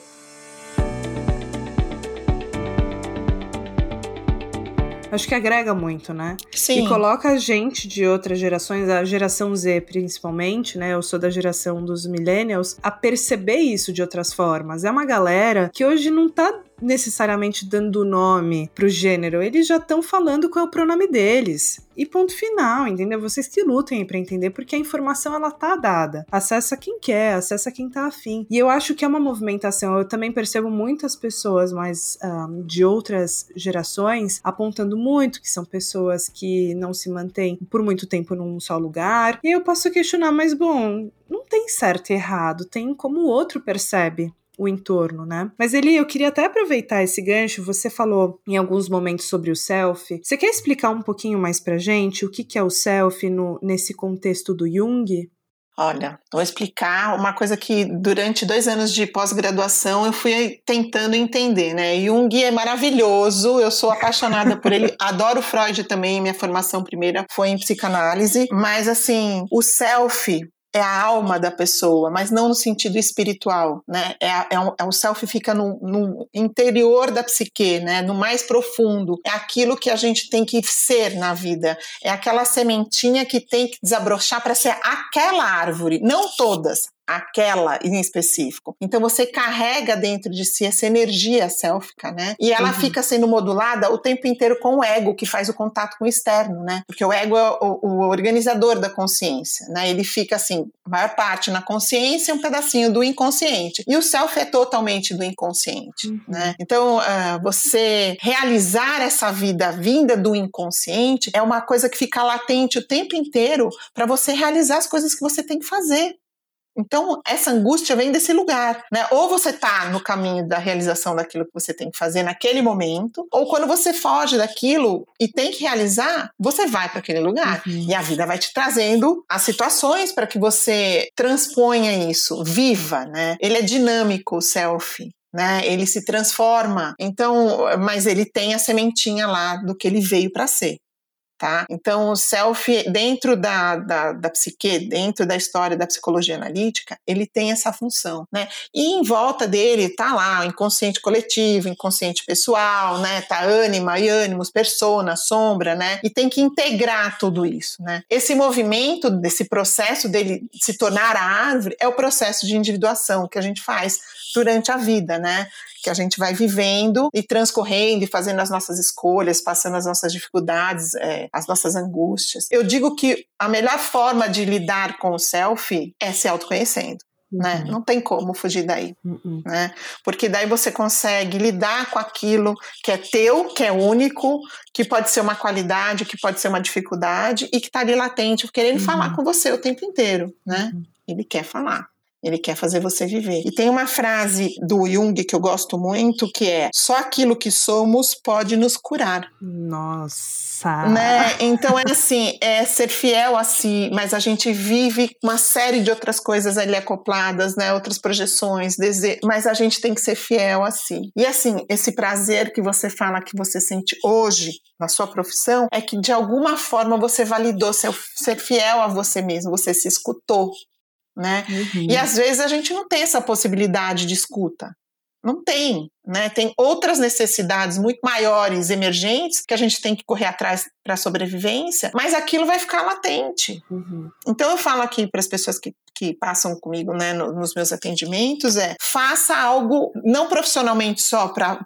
Acho que agrega muito, né? Sim. E coloca a gente de outras gerações, a geração Z principalmente, né? Eu sou da geração dos millennials, a perceber isso de outras formas. É uma galera que hoje não tá necessariamente dando nome pro gênero, eles já estão falando qual é o pronome deles. E ponto final, entendeu? Vocês que lutem para entender, porque a informação ela tá dada. Acessa quem quer, acessa quem tá afim. E eu acho que é uma movimentação. Eu também percebo muitas pessoas mais um, de outras gerações apontando muito que são pessoas que não se mantêm por muito tempo num só lugar. E eu posso questionar, mas bom, não tem certo e errado, tem como o outro percebe o entorno, né? Mas Eli, eu queria até aproveitar esse gancho. Você falou em alguns momentos sobre o self. Você quer explicar um pouquinho mais pra gente o que, que é o self no, nesse contexto do Jung? Olha, vou explicar uma coisa que durante dois anos de pós-graduação eu fui tentando entender, né? Jung é maravilhoso, eu sou apaixonada por ele, adoro Freud também, minha formação primeira foi em psicanálise, mas assim, o self é a alma da pessoa, mas não no sentido espiritual, né? É, é, um, é o self fica no, no, interior da psique, né? No mais profundo. É aquilo que a gente tem que ser na vida. É aquela sementinha que tem que desabrochar para ser aquela árvore. Não todas, aquela em específico. Então você carrega dentro de si essa energia sélfica, né? E ela uhum. fica sendo modulada o tempo inteiro com o ego, que faz o contato com o externo, né? Porque o ego é o, o organizador da consciência, né? Ele fica assim, a maior parte na consciência e um pedacinho do inconsciente. E o self é totalmente do inconsciente, uhum. né? Então, uh, você realizar essa vida vinda do inconsciente é uma coisa que fica latente o tempo inteiro para você realizar as coisas que você tem que fazer. Então, essa angústia vem desse lugar, né? Ou você está no caminho da realização daquilo que você tem que fazer naquele momento, ou quando você foge daquilo e tem que realizar, você vai para aquele lugar. Uhum. E a vida vai te trazendo as situações para que você transponha isso, viva, né? Ele é dinâmico, o self. Né? Ele se transforma. Então, mas ele tem a sementinha lá do que ele veio para ser. Tá? Então, o self, dentro da, da, da psique, dentro da história da psicologia analítica, ele tem essa função, né? E em volta dele tá lá o inconsciente coletivo, inconsciente pessoal, né? Tá ânima e ânimos, persona, sombra, né? E tem que integrar tudo isso, né? Esse movimento, desse processo dele se tornar a árvore, é o processo de individuação que a gente faz durante a vida, né? que a gente vai vivendo e transcorrendo e fazendo as nossas escolhas, passando as nossas dificuldades, é, as nossas angústias. Eu digo que a melhor forma de lidar com o self é se autoconhecendo. Né? Uhum. Não tem como fugir daí, uhum. né? Porque daí você consegue lidar com aquilo que é teu, que é único, que pode ser uma qualidade, que pode ser uma dificuldade e que está ali latente, querendo uhum. falar com você o tempo inteiro, né? Uhum. Ele quer falar. Ele quer fazer você viver. E tem uma frase do Jung que eu gosto muito, que é: só aquilo que somos pode nos curar. Nossa! Né? Então é assim, é ser fiel a si, mas a gente vive uma série de outras coisas ali acopladas, né? Outras projeções, dese... mas a gente tem que ser fiel a si. E assim, esse prazer que você fala que você sente hoje na sua profissão é que de alguma forma você validou ser fiel a você mesmo, você se escutou, né? Uhum. E às vezes a gente não tem essa possibilidade de escuta. Não tem, né? Tem outras necessidades muito maiores, emergentes, que a gente tem que correr atrás para a sobrevivência, mas aquilo vai ficar latente. Uhum. Então eu falo aqui para as pessoas que, que passam comigo, né, no, nos meus atendimentos, é faça algo não profissionalmente só para,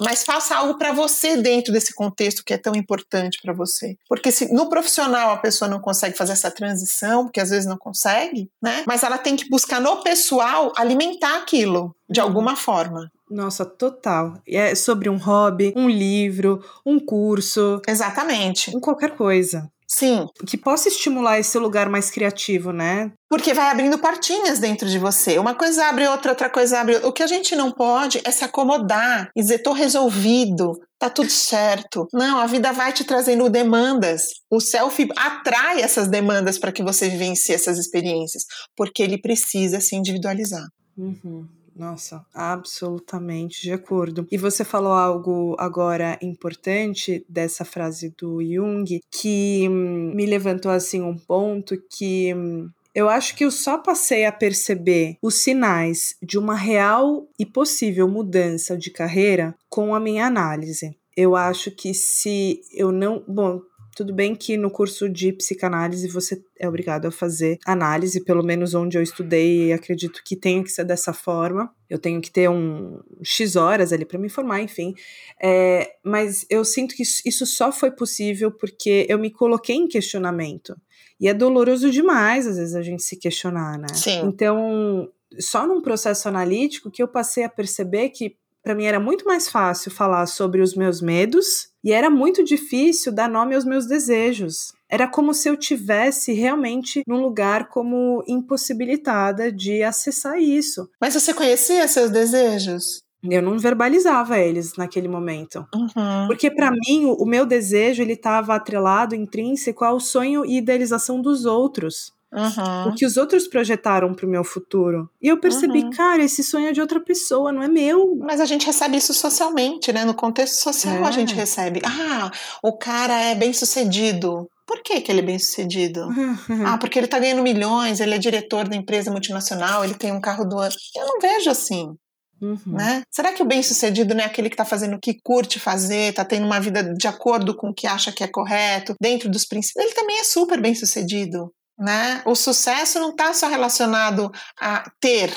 mas faça algo para você dentro desse contexto que é tão importante para você. Porque se no profissional a pessoa não consegue fazer essa transição, porque às vezes não consegue, né? Mas ela tem que buscar no pessoal alimentar aquilo de uhum. alguma forma. Nossa, total. É sobre um hobby, um livro, um curso. Exatamente. Em qualquer coisa. Sim. Que possa estimular esse lugar mais criativo, né? Porque vai abrindo portinhas dentro de você. Uma coisa abre outra, outra coisa abre outra. O que a gente não pode é se acomodar e dizer, tô resolvido, tá tudo certo. Não, a vida vai te trazendo demandas. O self atrai essas demandas para que você vivencie essas experiências, porque ele precisa se individualizar. Uhum. Nossa, absolutamente de acordo. E você falou algo agora importante dessa frase do Jung que hum, me levantou assim um ponto que hum, eu acho que eu só passei a perceber os sinais de uma real e possível mudança de carreira com a minha análise. Eu acho que se eu não. Bom, tudo bem que no curso de psicanálise você é obrigado a fazer análise, pelo menos onde eu estudei, e acredito que tenha que ser dessa forma. Eu tenho que ter um X horas ali para me formar, enfim. É, mas eu sinto que isso só foi possível porque eu me coloquei em questionamento. E é doloroso demais, às vezes, a gente se questionar, né? Sim. Então, só num processo analítico que eu passei a perceber que para mim era muito mais fácil falar sobre os meus medos e era muito difícil dar nome aos meus desejos. Era como se eu tivesse realmente num lugar como impossibilitada de acessar isso. Mas você conhecia seus desejos? Eu não verbalizava eles naquele momento. Uhum. Porque para mim o, o meu desejo ele estava atrelado intrínseco ao sonho e idealização dos outros. Uhum. O que os outros projetaram pro meu futuro. E eu percebi, uhum. cara, esse sonho é de outra pessoa, não é meu. Mas a gente recebe isso socialmente, né? No contexto social é. a gente recebe. Ah, o cara é bem sucedido. Por que, que ele é bem sucedido? Uhum. Ah, porque ele tá ganhando milhões, ele é diretor da empresa multinacional, ele tem um carro do ano. Eu não vejo assim. Uhum. Né? Será que o bem-sucedido não é aquele que está fazendo o que curte fazer, está tendo uma vida de acordo com o que acha que é correto, dentro dos princípios? Ele também é super bem-sucedido. Né? O sucesso não está só relacionado a ter,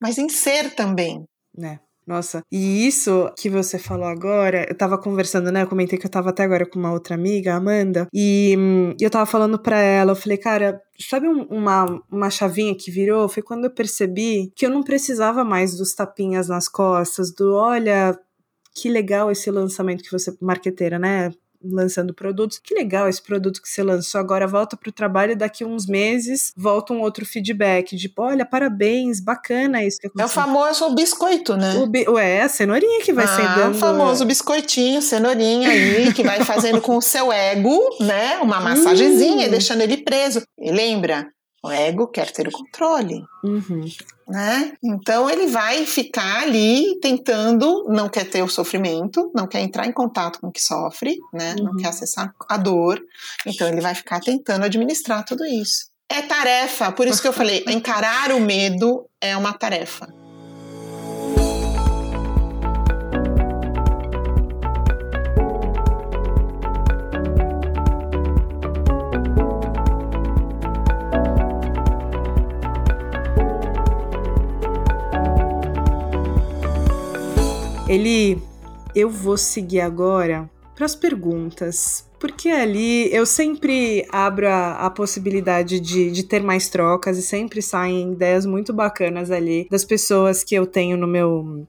mas em ser também. Né? Nossa, e isso que você falou agora, eu tava conversando, né? Eu comentei que eu tava até agora com uma outra amiga, Amanda, e hum, eu tava falando pra ela, eu falei, cara, sabe um, uma, uma chavinha que virou? Foi quando eu percebi que eu não precisava mais dos tapinhas nas costas, do olha, que legal esse lançamento que você, marqueteira, né? Lançando produtos. Que legal esse produto que você lançou, agora volta para o trabalho e daqui uns meses volta um outro feedback, tipo, olha, parabéns, bacana isso que aconteceu. É o famoso biscoito, né? O bi Ué, a cenourinha que vai ah, ser dando... o famoso biscoitinho, cenourinha aí, que vai fazendo com o seu ego, né, uma massagenzinha, hum. deixando ele preso. E lembra, O ego quer ter o controle. Uhum. Né? Então ele vai ficar ali tentando, não quer ter o sofrimento, não quer entrar em contato com o que sofre, né? Uhum. Não quer acessar a dor. Então ele vai ficar tentando administrar tudo isso. É tarefa, por isso que eu falei, encarar o medo é uma tarefa. Eli, eu vou seguir agora para as perguntas. Porque ali eu sempre abro a, a possibilidade de, de, ter mais trocas e sempre saem ideias muito bacanas ali das pessoas que eu tenho no meu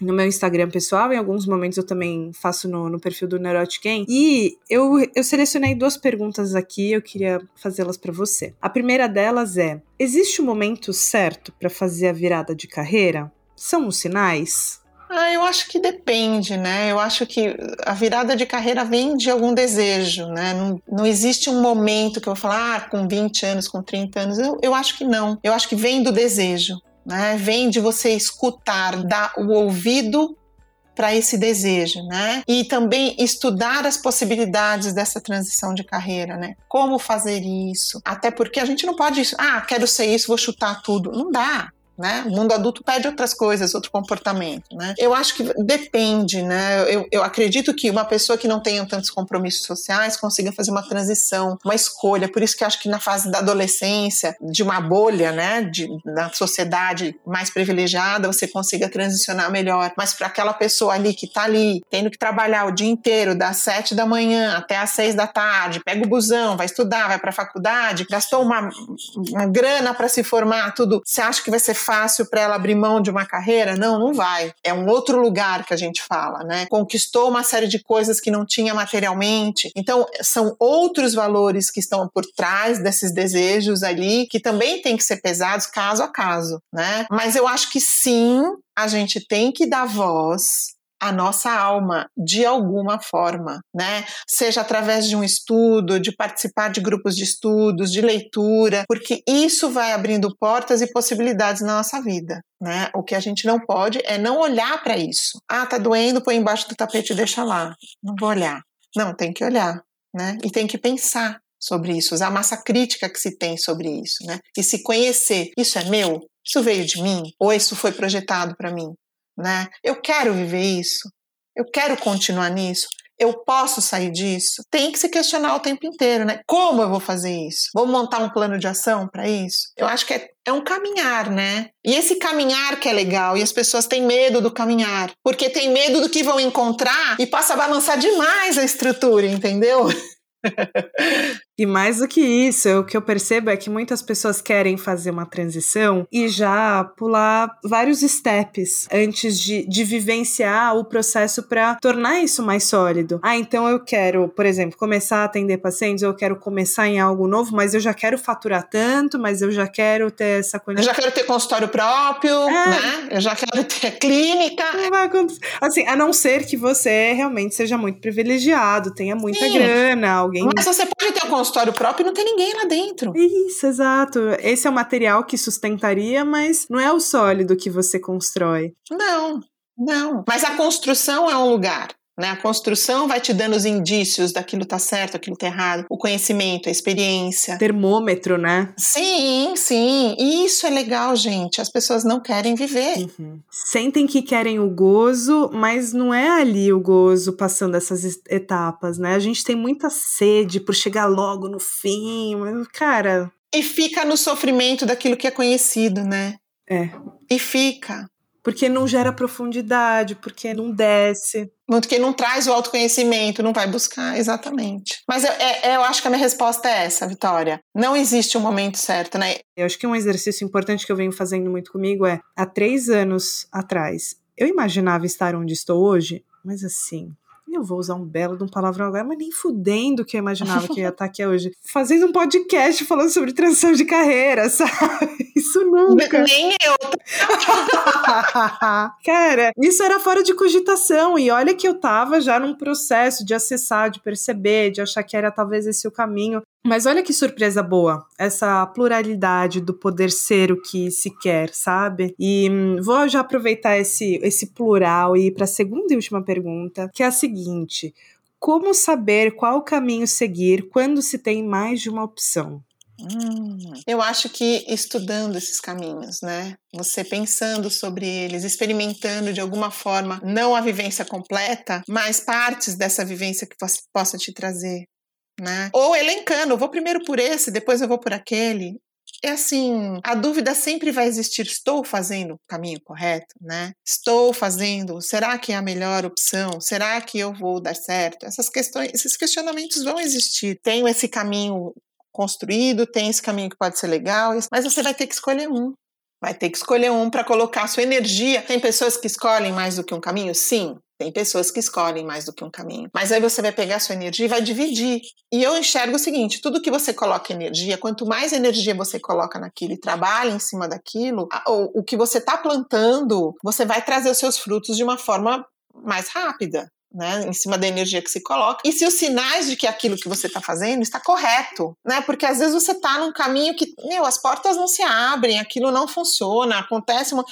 no meu Instagram pessoal, em alguns momentos eu também faço no, no perfil do Neurotic Game. E eu, eu selecionei duas perguntas aqui, eu queria fazê-las para você. A primeira delas é: existe um momento certo para fazer a virada de carreira? São os sinais? Ah, eu acho que depende, né? Eu acho que a virada de carreira vem de algum desejo, né? Não, não existe um momento que eu vou falar, ah, com 20 anos, com 30 anos. Eu, eu acho que não. Eu acho que vem do desejo, né? Vem de você escutar, dar o ouvido para esse desejo, né? E também estudar as possibilidades dessa transição de carreira, né? Como fazer isso? Até porque a gente não pode, ah, quero ser isso, vou chutar tudo. Não dá né? O mundo adulto pede outras coisas, outro comportamento, né? Eu acho que depende, né? Eu, eu acredito que uma pessoa que não tenha tantos compromissos sociais consiga fazer uma transição, uma escolha. Por isso que acho que na fase da adolescência, de uma bolha, né, de, da sociedade mais privilegiada, você consiga transicionar melhor. Mas para aquela pessoa ali que está ali, tendo que trabalhar o dia inteiro, das sete da manhã até às seis da tarde, pega o busão, vai estudar, vai para a faculdade, gastou uma, uma grana para se formar, tudo. Você acha que vai ser fácil para ela abrir mão de uma carreira? Não, não vai. É um outro lugar que a gente fala, né? Conquistou uma série de coisas que não tinha materialmente. Então, são outros valores que estão por trás desses desejos ali, que também tem que ser pesados caso a caso, né? Mas eu acho que sim, a gente tem que dar voz a nossa alma de alguma forma, né? Seja através de um estudo, de participar de grupos de estudos, de leitura, porque isso vai abrindo portas e possibilidades na nossa vida, né? O que a gente não pode é não olhar para isso. Ah, tá doendo, põe embaixo do tapete e deixa lá. Não vou olhar. Não, tem que olhar, né? E tem que pensar sobre isso, usar a massa crítica que se tem sobre isso, né? E se conhecer, isso é meu? Isso veio de mim? Ou isso foi projetado para mim? Né? Eu quero viver isso. Eu quero continuar nisso. Eu posso sair disso? Tem que se questionar o tempo inteiro, né? Como eu vou fazer isso? Vou montar um plano de ação para isso? Eu acho que é, é um caminhar, né? E esse caminhar que é legal, e as pessoas têm medo do caminhar, porque tem medo do que vão encontrar e passa a balançar demais a estrutura, entendeu? e mais do que isso, o que eu percebo é que muitas pessoas querem fazer uma transição e já pular vários steps antes de, de vivenciar o processo para tornar isso mais sólido. Ah, então eu quero, por exemplo, começar a atender pacientes, eu quero começar em algo novo, mas eu já quero faturar tanto, mas eu já quero ter essa condição. Eu já quero ter consultório próprio, é. né? Eu já quero ter clínica. Não vai acontecer. Assim, a não ser que você realmente seja muito privilegiado, tenha muita Sim. grana, alguém. Mas você pode ter um consultório próprio e não tem ninguém lá dentro. Isso, exato. Esse é o material que sustentaria, mas não é o sólido que você constrói. Não, não. Mas a construção é um lugar. Né? A construção vai te dando os indícios daquilo tá certo, aquilo tá errado, o conhecimento, a experiência. Termômetro, né? Sim, sim. E isso é legal, gente. As pessoas não querem viver. Uhum. Sentem que querem o gozo, mas não é ali o gozo passando essas etapas, né? A gente tem muita sede por chegar logo no fim, mas, cara. E fica no sofrimento daquilo que é conhecido, né? É. E fica. Porque não gera profundidade, porque não desce. Porque não traz o autoconhecimento, não vai buscar, exatamente. Mas eu, é, eu acho que a minha resposta é essa, Vitória. Não existe um momento certo, né? Eu acho que um exercício importante que eu venho fazendo muito comigo é: há três anos atrás, eu imaginava estar onde estou hoje, mas assim, eu vou usar um belo de um palavrão agora, mas nem fudendo que eu imaginava que eu ia estar aqui hoje. Fazendo um podcast falando sobre transição de carreira, sabe? Isso nunca. Nem eu. Cara, isso era fora de cogitação. E olha que eu tava já num processo de acessar, de perceber, de achar que era talvez esse o caminho. Mas olha que surpresa boa, essa pluralidade do poder ser o que se quer, sabe? E hum, vou já aproveitar esse, esse plural e ir para a segunda e última pergunta, que é a seguinte: como saber qual caminho seguir quando se tem mais de uma opção? Hum, eu acho que estudando esses caminhos, né? Você pensando sobre eles, experimentando de alguma forma, não a vivência completa, mas partes dessa vivência que possa te trazer né? Ou elencando, vou primeiro por esse, depois eu vou por aquele. É assim, a dúvida sempre vai existir. Estou fazendo o caminho correto, né? Estou fazendo, será que é a melhor opção? Será que eu vou dar certo? Essas questões, esses questionamentos vão existir. Tenho esse caminho construído, tem esse caminho que pode ser legal, mas você vai ter que escolher um. Vai ter que escolher um para colocar sua energia. Tem pessoas que escolhem mais do que um caminho? Sim. Tem pessoas que escolhem mais do que um caminho. Mas aí você vai pegar a sua energia e vai dividir. E eu enxergo o seguinte: tudo que você coloca energia, quanto mais energia você coloca naquilo e trabalha em cima daquilo, o, que você está plantando, você vai trazer os seus frutos de uma forma mais rápida. Né, em cima da energia que se coloca, e se os sinais de que aquilo que você está fazendo está correto, né? Porque às vezes você está num caminho que, meu, as portas não se abrem, aquilo não funciona, acontece uma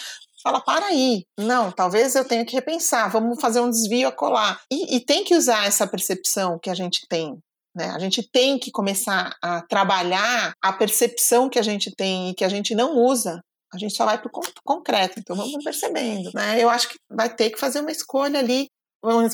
fala, para aí, não, talvez eu tenha que repensar, vamos fazer um desvio a colar. E, e tem que usar essa percepção que a gente tem. Né? A gente tem que começar a trabalhar a percepção que a gente tem e que a gente não usa a gente só vai para o concreto, então vamos percebendo. Né? Eu acho que vai ter que fazer uma escolha ali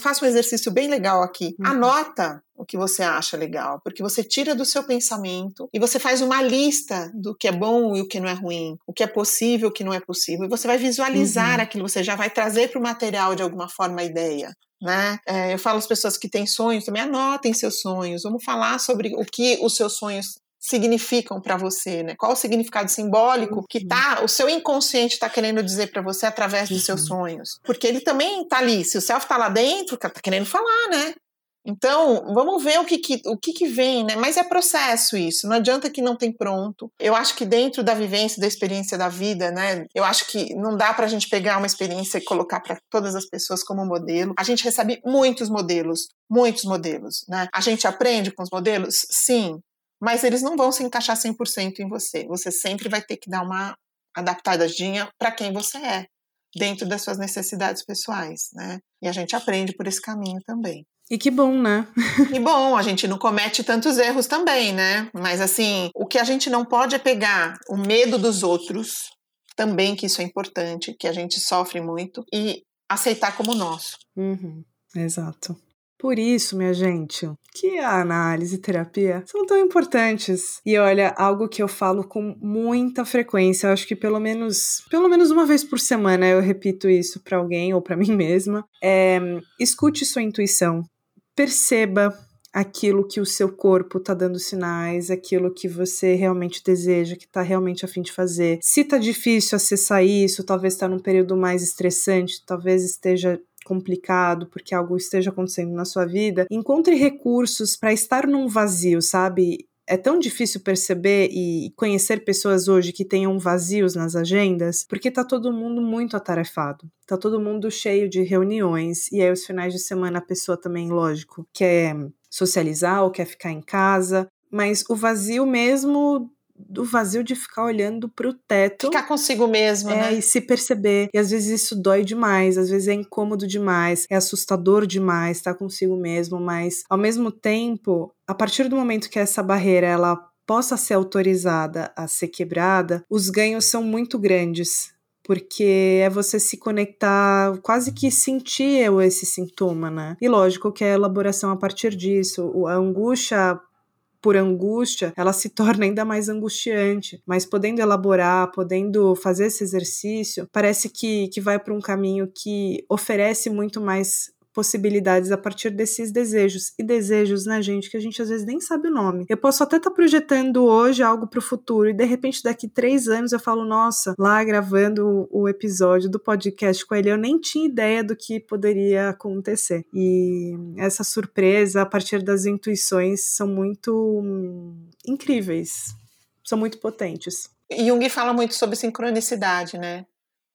faça um exercício bem legal aqui. Uhum. Anota o que você acha legal, porque você tira do seu pensamento e você faz uma lista do que é bom e o que não é ruim, o que é possível e o que não é possível, e você vai visualizar uhum. aquilo, você já vai trazer para o material de alguma forma a ideia. Né? É, eu falo às pessoas que têm sonhos também, anotem seus sonhos, vamos falar sobre o que os seus sonhos significam para você, né? Qual o significado simbólico que uhum. tá, o seu inconsciente está querendo dizer para você através dos seus uhum. sonhos? Porque ele também está ali, se o self está lá dentro, tá querendo falar, né? Então, vamos ver o que, que, o que, que vem, né? Mas é processo isso, não adianta que não tem pronto. Eu acho que dentro da vivência, da experiência da vida, né? Eu acho que não dá para a gente pegar uma experiência e colocar para todas as pessoas como modelo. A gente recebe muitos modelos, muitos modelos, né? A gente aprende com os modelos? Sim mas eles não vão se encaixar 100% em você. Você sempre vai ter que dar uma adaptadinha para quem você é, dentro das suas necessidades pessoais, né? E a gente aprende por esse caminho também. E que bom, né? que bom, a gente não comete tantos erros também, né? Mas assim, o que a gente não pode é pegar o medo dos outros, também que isso é importante, que a gente sofre muito, e aceitar como nosso. Uhum, exato. Por isso, minha gente, que a análise e terapia são tão importantes. E olha, algo que eu falo com muita frequência, eu acho que pelo menos, pelo menos uma vez por semana eu repito isso para alguém ou para mim mesma, é escute sua intuição. Perceba aquilo que o seu corpo tá dando sinais, aquilo que você realmente deseja, que tá realmente a fim de fazer. Se tá difícil acessar isso, talvez tá num período mais estressante, talvez esteja complicado, porque algo esteja acontecendo na sua vida, encontre recursos para estar num vazio, sabe? É tão difícil perceber e conhecer pessoas hoje que tenham vazios nas agendas, porque tá todo mundo muito atarefado. Tá todo mundo cheio de reuniões, e aí os finais de semana a pessoa também, lógico, quer socializar ou quer ficar em casa, mas o vazio mesmo do vazio de ficar olhando pro teto. Ficar consigo mesmo, é, né? E se perceber. E às vezes isso dói demais, às vezes é incômodo demais, é assustador demais estar tá consigo mesmo, mas ao mesmo tempo, a partir do momento que essa barreira ela possa ser autorizada a ser quebrada, os ganhos são muito grandes. Porque é você se conectar, quase que sentir esse sintoma, né? E lógico que a elaboração a partir disso, a angústia por angústia, ela se torna ainda mais angustiante. Mas podendo elaborar, podendo fazer esse exercício, parece que, que vai para um caminho que oferece muito mais possibilidades a partir desses desejos. E desejos, né, gente, que a gente às vezes nem sabe o nome. Eu posso até estar tá projetando hoje algo para o futuro e de repente daqui três anos eu falo, nossa, lá gravando o, episódio do podcast com ele, eu nem tinha ideia do que poderia acontecer. E essa surpresa a partir das intuições são muito incríveis, são muito potentes. Jung fala muito sobre sincronicidade, né?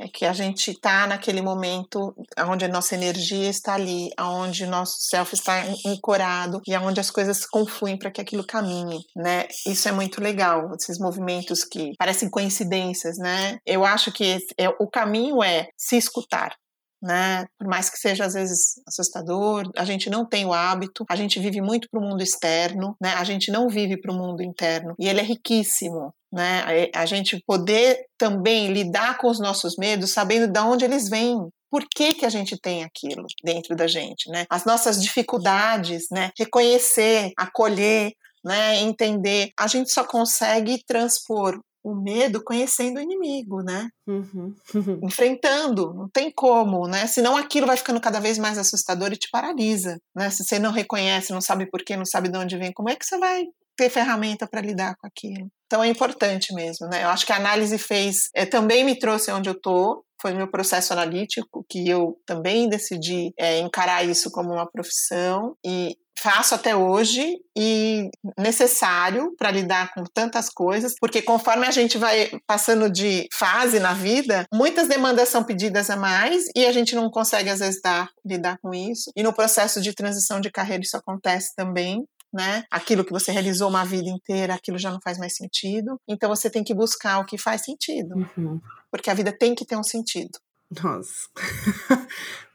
É que a gente está naquele momento onde a nossa energia está ali, onde o nosso self está ancorado e onde as coisas se confluem para que aquilo caminhe, né? Isso é muito legal, esses movimentos que parecem coincidências, né? Eu acho que é, o caminho é se escutar, né? Por mais que seja às vezes assustador, a gente não tem o hábito, a gente vive muito para o mundo externo, né? A gente não vive para o mundo interno e ele é riquíssimo, né? A gente poder também lidar com os nossos medos, sabendo de onde eles vêm, por que, que a gente tem aquilo dentro da gente, né? As nossas dificuldades, né? Reconhecer, acolher, né? Entender. A gente só consegue transpor o medo conhecendo o inimigo, né? Uhum. Enfrentando, não tem como, né? Senão aquilo vai ficando cada vez mais assustador e te paralisa, né? Se você não reconhece, não sabe por quê, não sabe de onde vem, como é que você vai ter ferramenta para lidar com aquilo? Então é importante mesmo, né? Eu acho que a análise fez, é, também me trouxe onde eu tô, foi meu processo analítico que eu também decidi é, encarar isso como uma profissão e faço até hoje e necessário para lidar com tantas coisas, porque conforme a gente vai passando de fase na vida, muitas demandas são pedidas a mais e a gente não consegue às vezes dar, lidar com isso. E no processo de transição de carreira isso acontece também. Né? Aquilo que você realizou uma vida inteira, aquilo já não faz mais sentido. Então você tem que buscar o que faz sentido. Uhum. Porque a vida tem que ter um sentido. Nossa.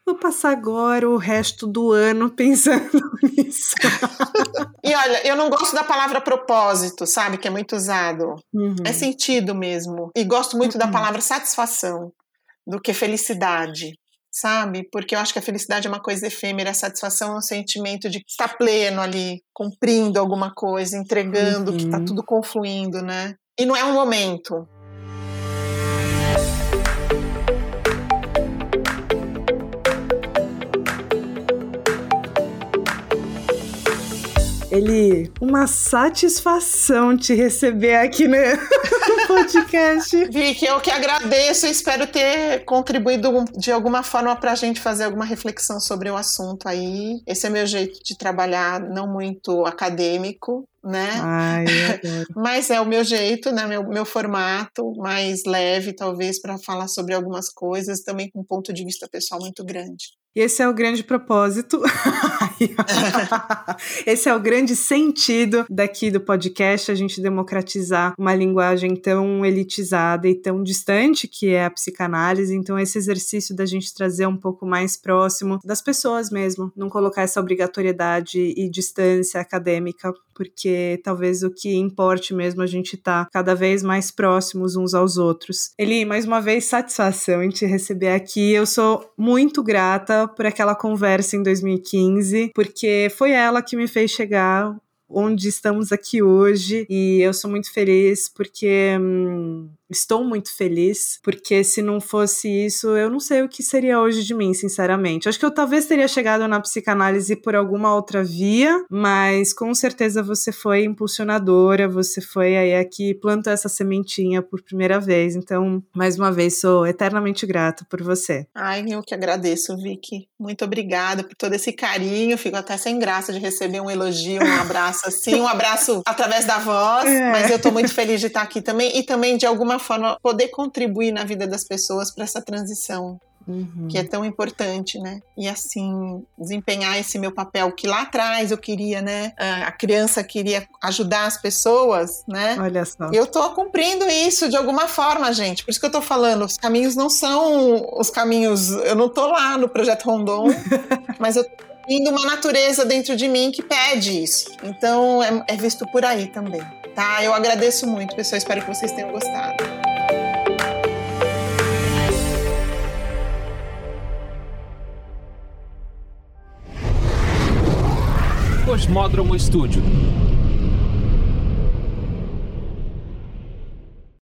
Vou passar agora o resto do ano pensando nisso. e olha, eu não gosto da palavra propósito, sabe? Que é muito usado. Uhum. É sentido mesmo. E gosto muito uhum. da palavra satisfação do que felicidade sabe? Porque eu acho que a felicidade é uma coisa efêmera, a satisfação é um sentimento de estar pleno ali, cumprindo alguma coisa, entregando, uhum. que está tudo confluindo, né? E não é um momento, Ele, uma satisfação te receber aqui no, podcast. Vicky, eu que agradeço e espero ter contribuído de alguma forma para a gente fazer alguma reflexão sobre o assunto aí. Esse é meu jeito de trabalhar, não muito acadêmico, né? Ai, Mas é o meu jeito, né? Meu, meu formato mais leve, talvez, para falar sobre algumas coisas, também com um ponto de vista pessoal muito grande. Esse é o grande propósito. esse é o grande sentido daqui do podcast, a gente democratizar uma linguagem tão elitizada e tão distante que é a psicanálise. Então, esse exercício da gente trazer um pouco mais próximo das pessoas mesmo, não colocar essa obrigatoriedade e distância acadêmica, porque talvez o que importe mesmo a gente tá cada vez mais próximos uns aos outros. Eli, mais uma vez, satisfação em te receber aqui. Eu sou muito grata por aquela conversa em 2015, porque foi ela que me fez chegar onde estamos aqui hoje e eu sou muito feliz porque hum, estou muito feliz, porque se não fosse isso, eu não sei o que seria hoje de mim, sinceramente. Acho que eu talvez teria chegado na psicanálise por alguma outra via, mas com certeza você foi impulsionadora, você foi aí aqui plantou essa sementinha por primeira vez. Então, mais uma vez, sou eternamente grata por você. Ai, eu que agradeço, Vicky. Muito obrigada por todo esse carinho. Fico até sem graça de receber um elogio, um abraço assim, um abraço através da voz, é. mas eu tô muito feliz de estar aqui também e também de alguma forma poder contribuir na vida das pessoas para essa transição Uhum. que é tão importante, né? E assim, desempenhar esse meu papel que lá atrás eu queria, né? A criança queria ajudar as pessoas, né? Olha só. Eu tô cumprindo isso de alguma forma, gente. Por isso que eu tô falando, os caminhos não são os caminhos. Eu não tô lá no projeto Rondon, mas eu indo uma natureza dentro de mim que pede isso. Então é, é visto por aí também, tá? Eu agradeço muito, pessoal. Espero que vocês tenham gostado. Cosmódromo Estúdio.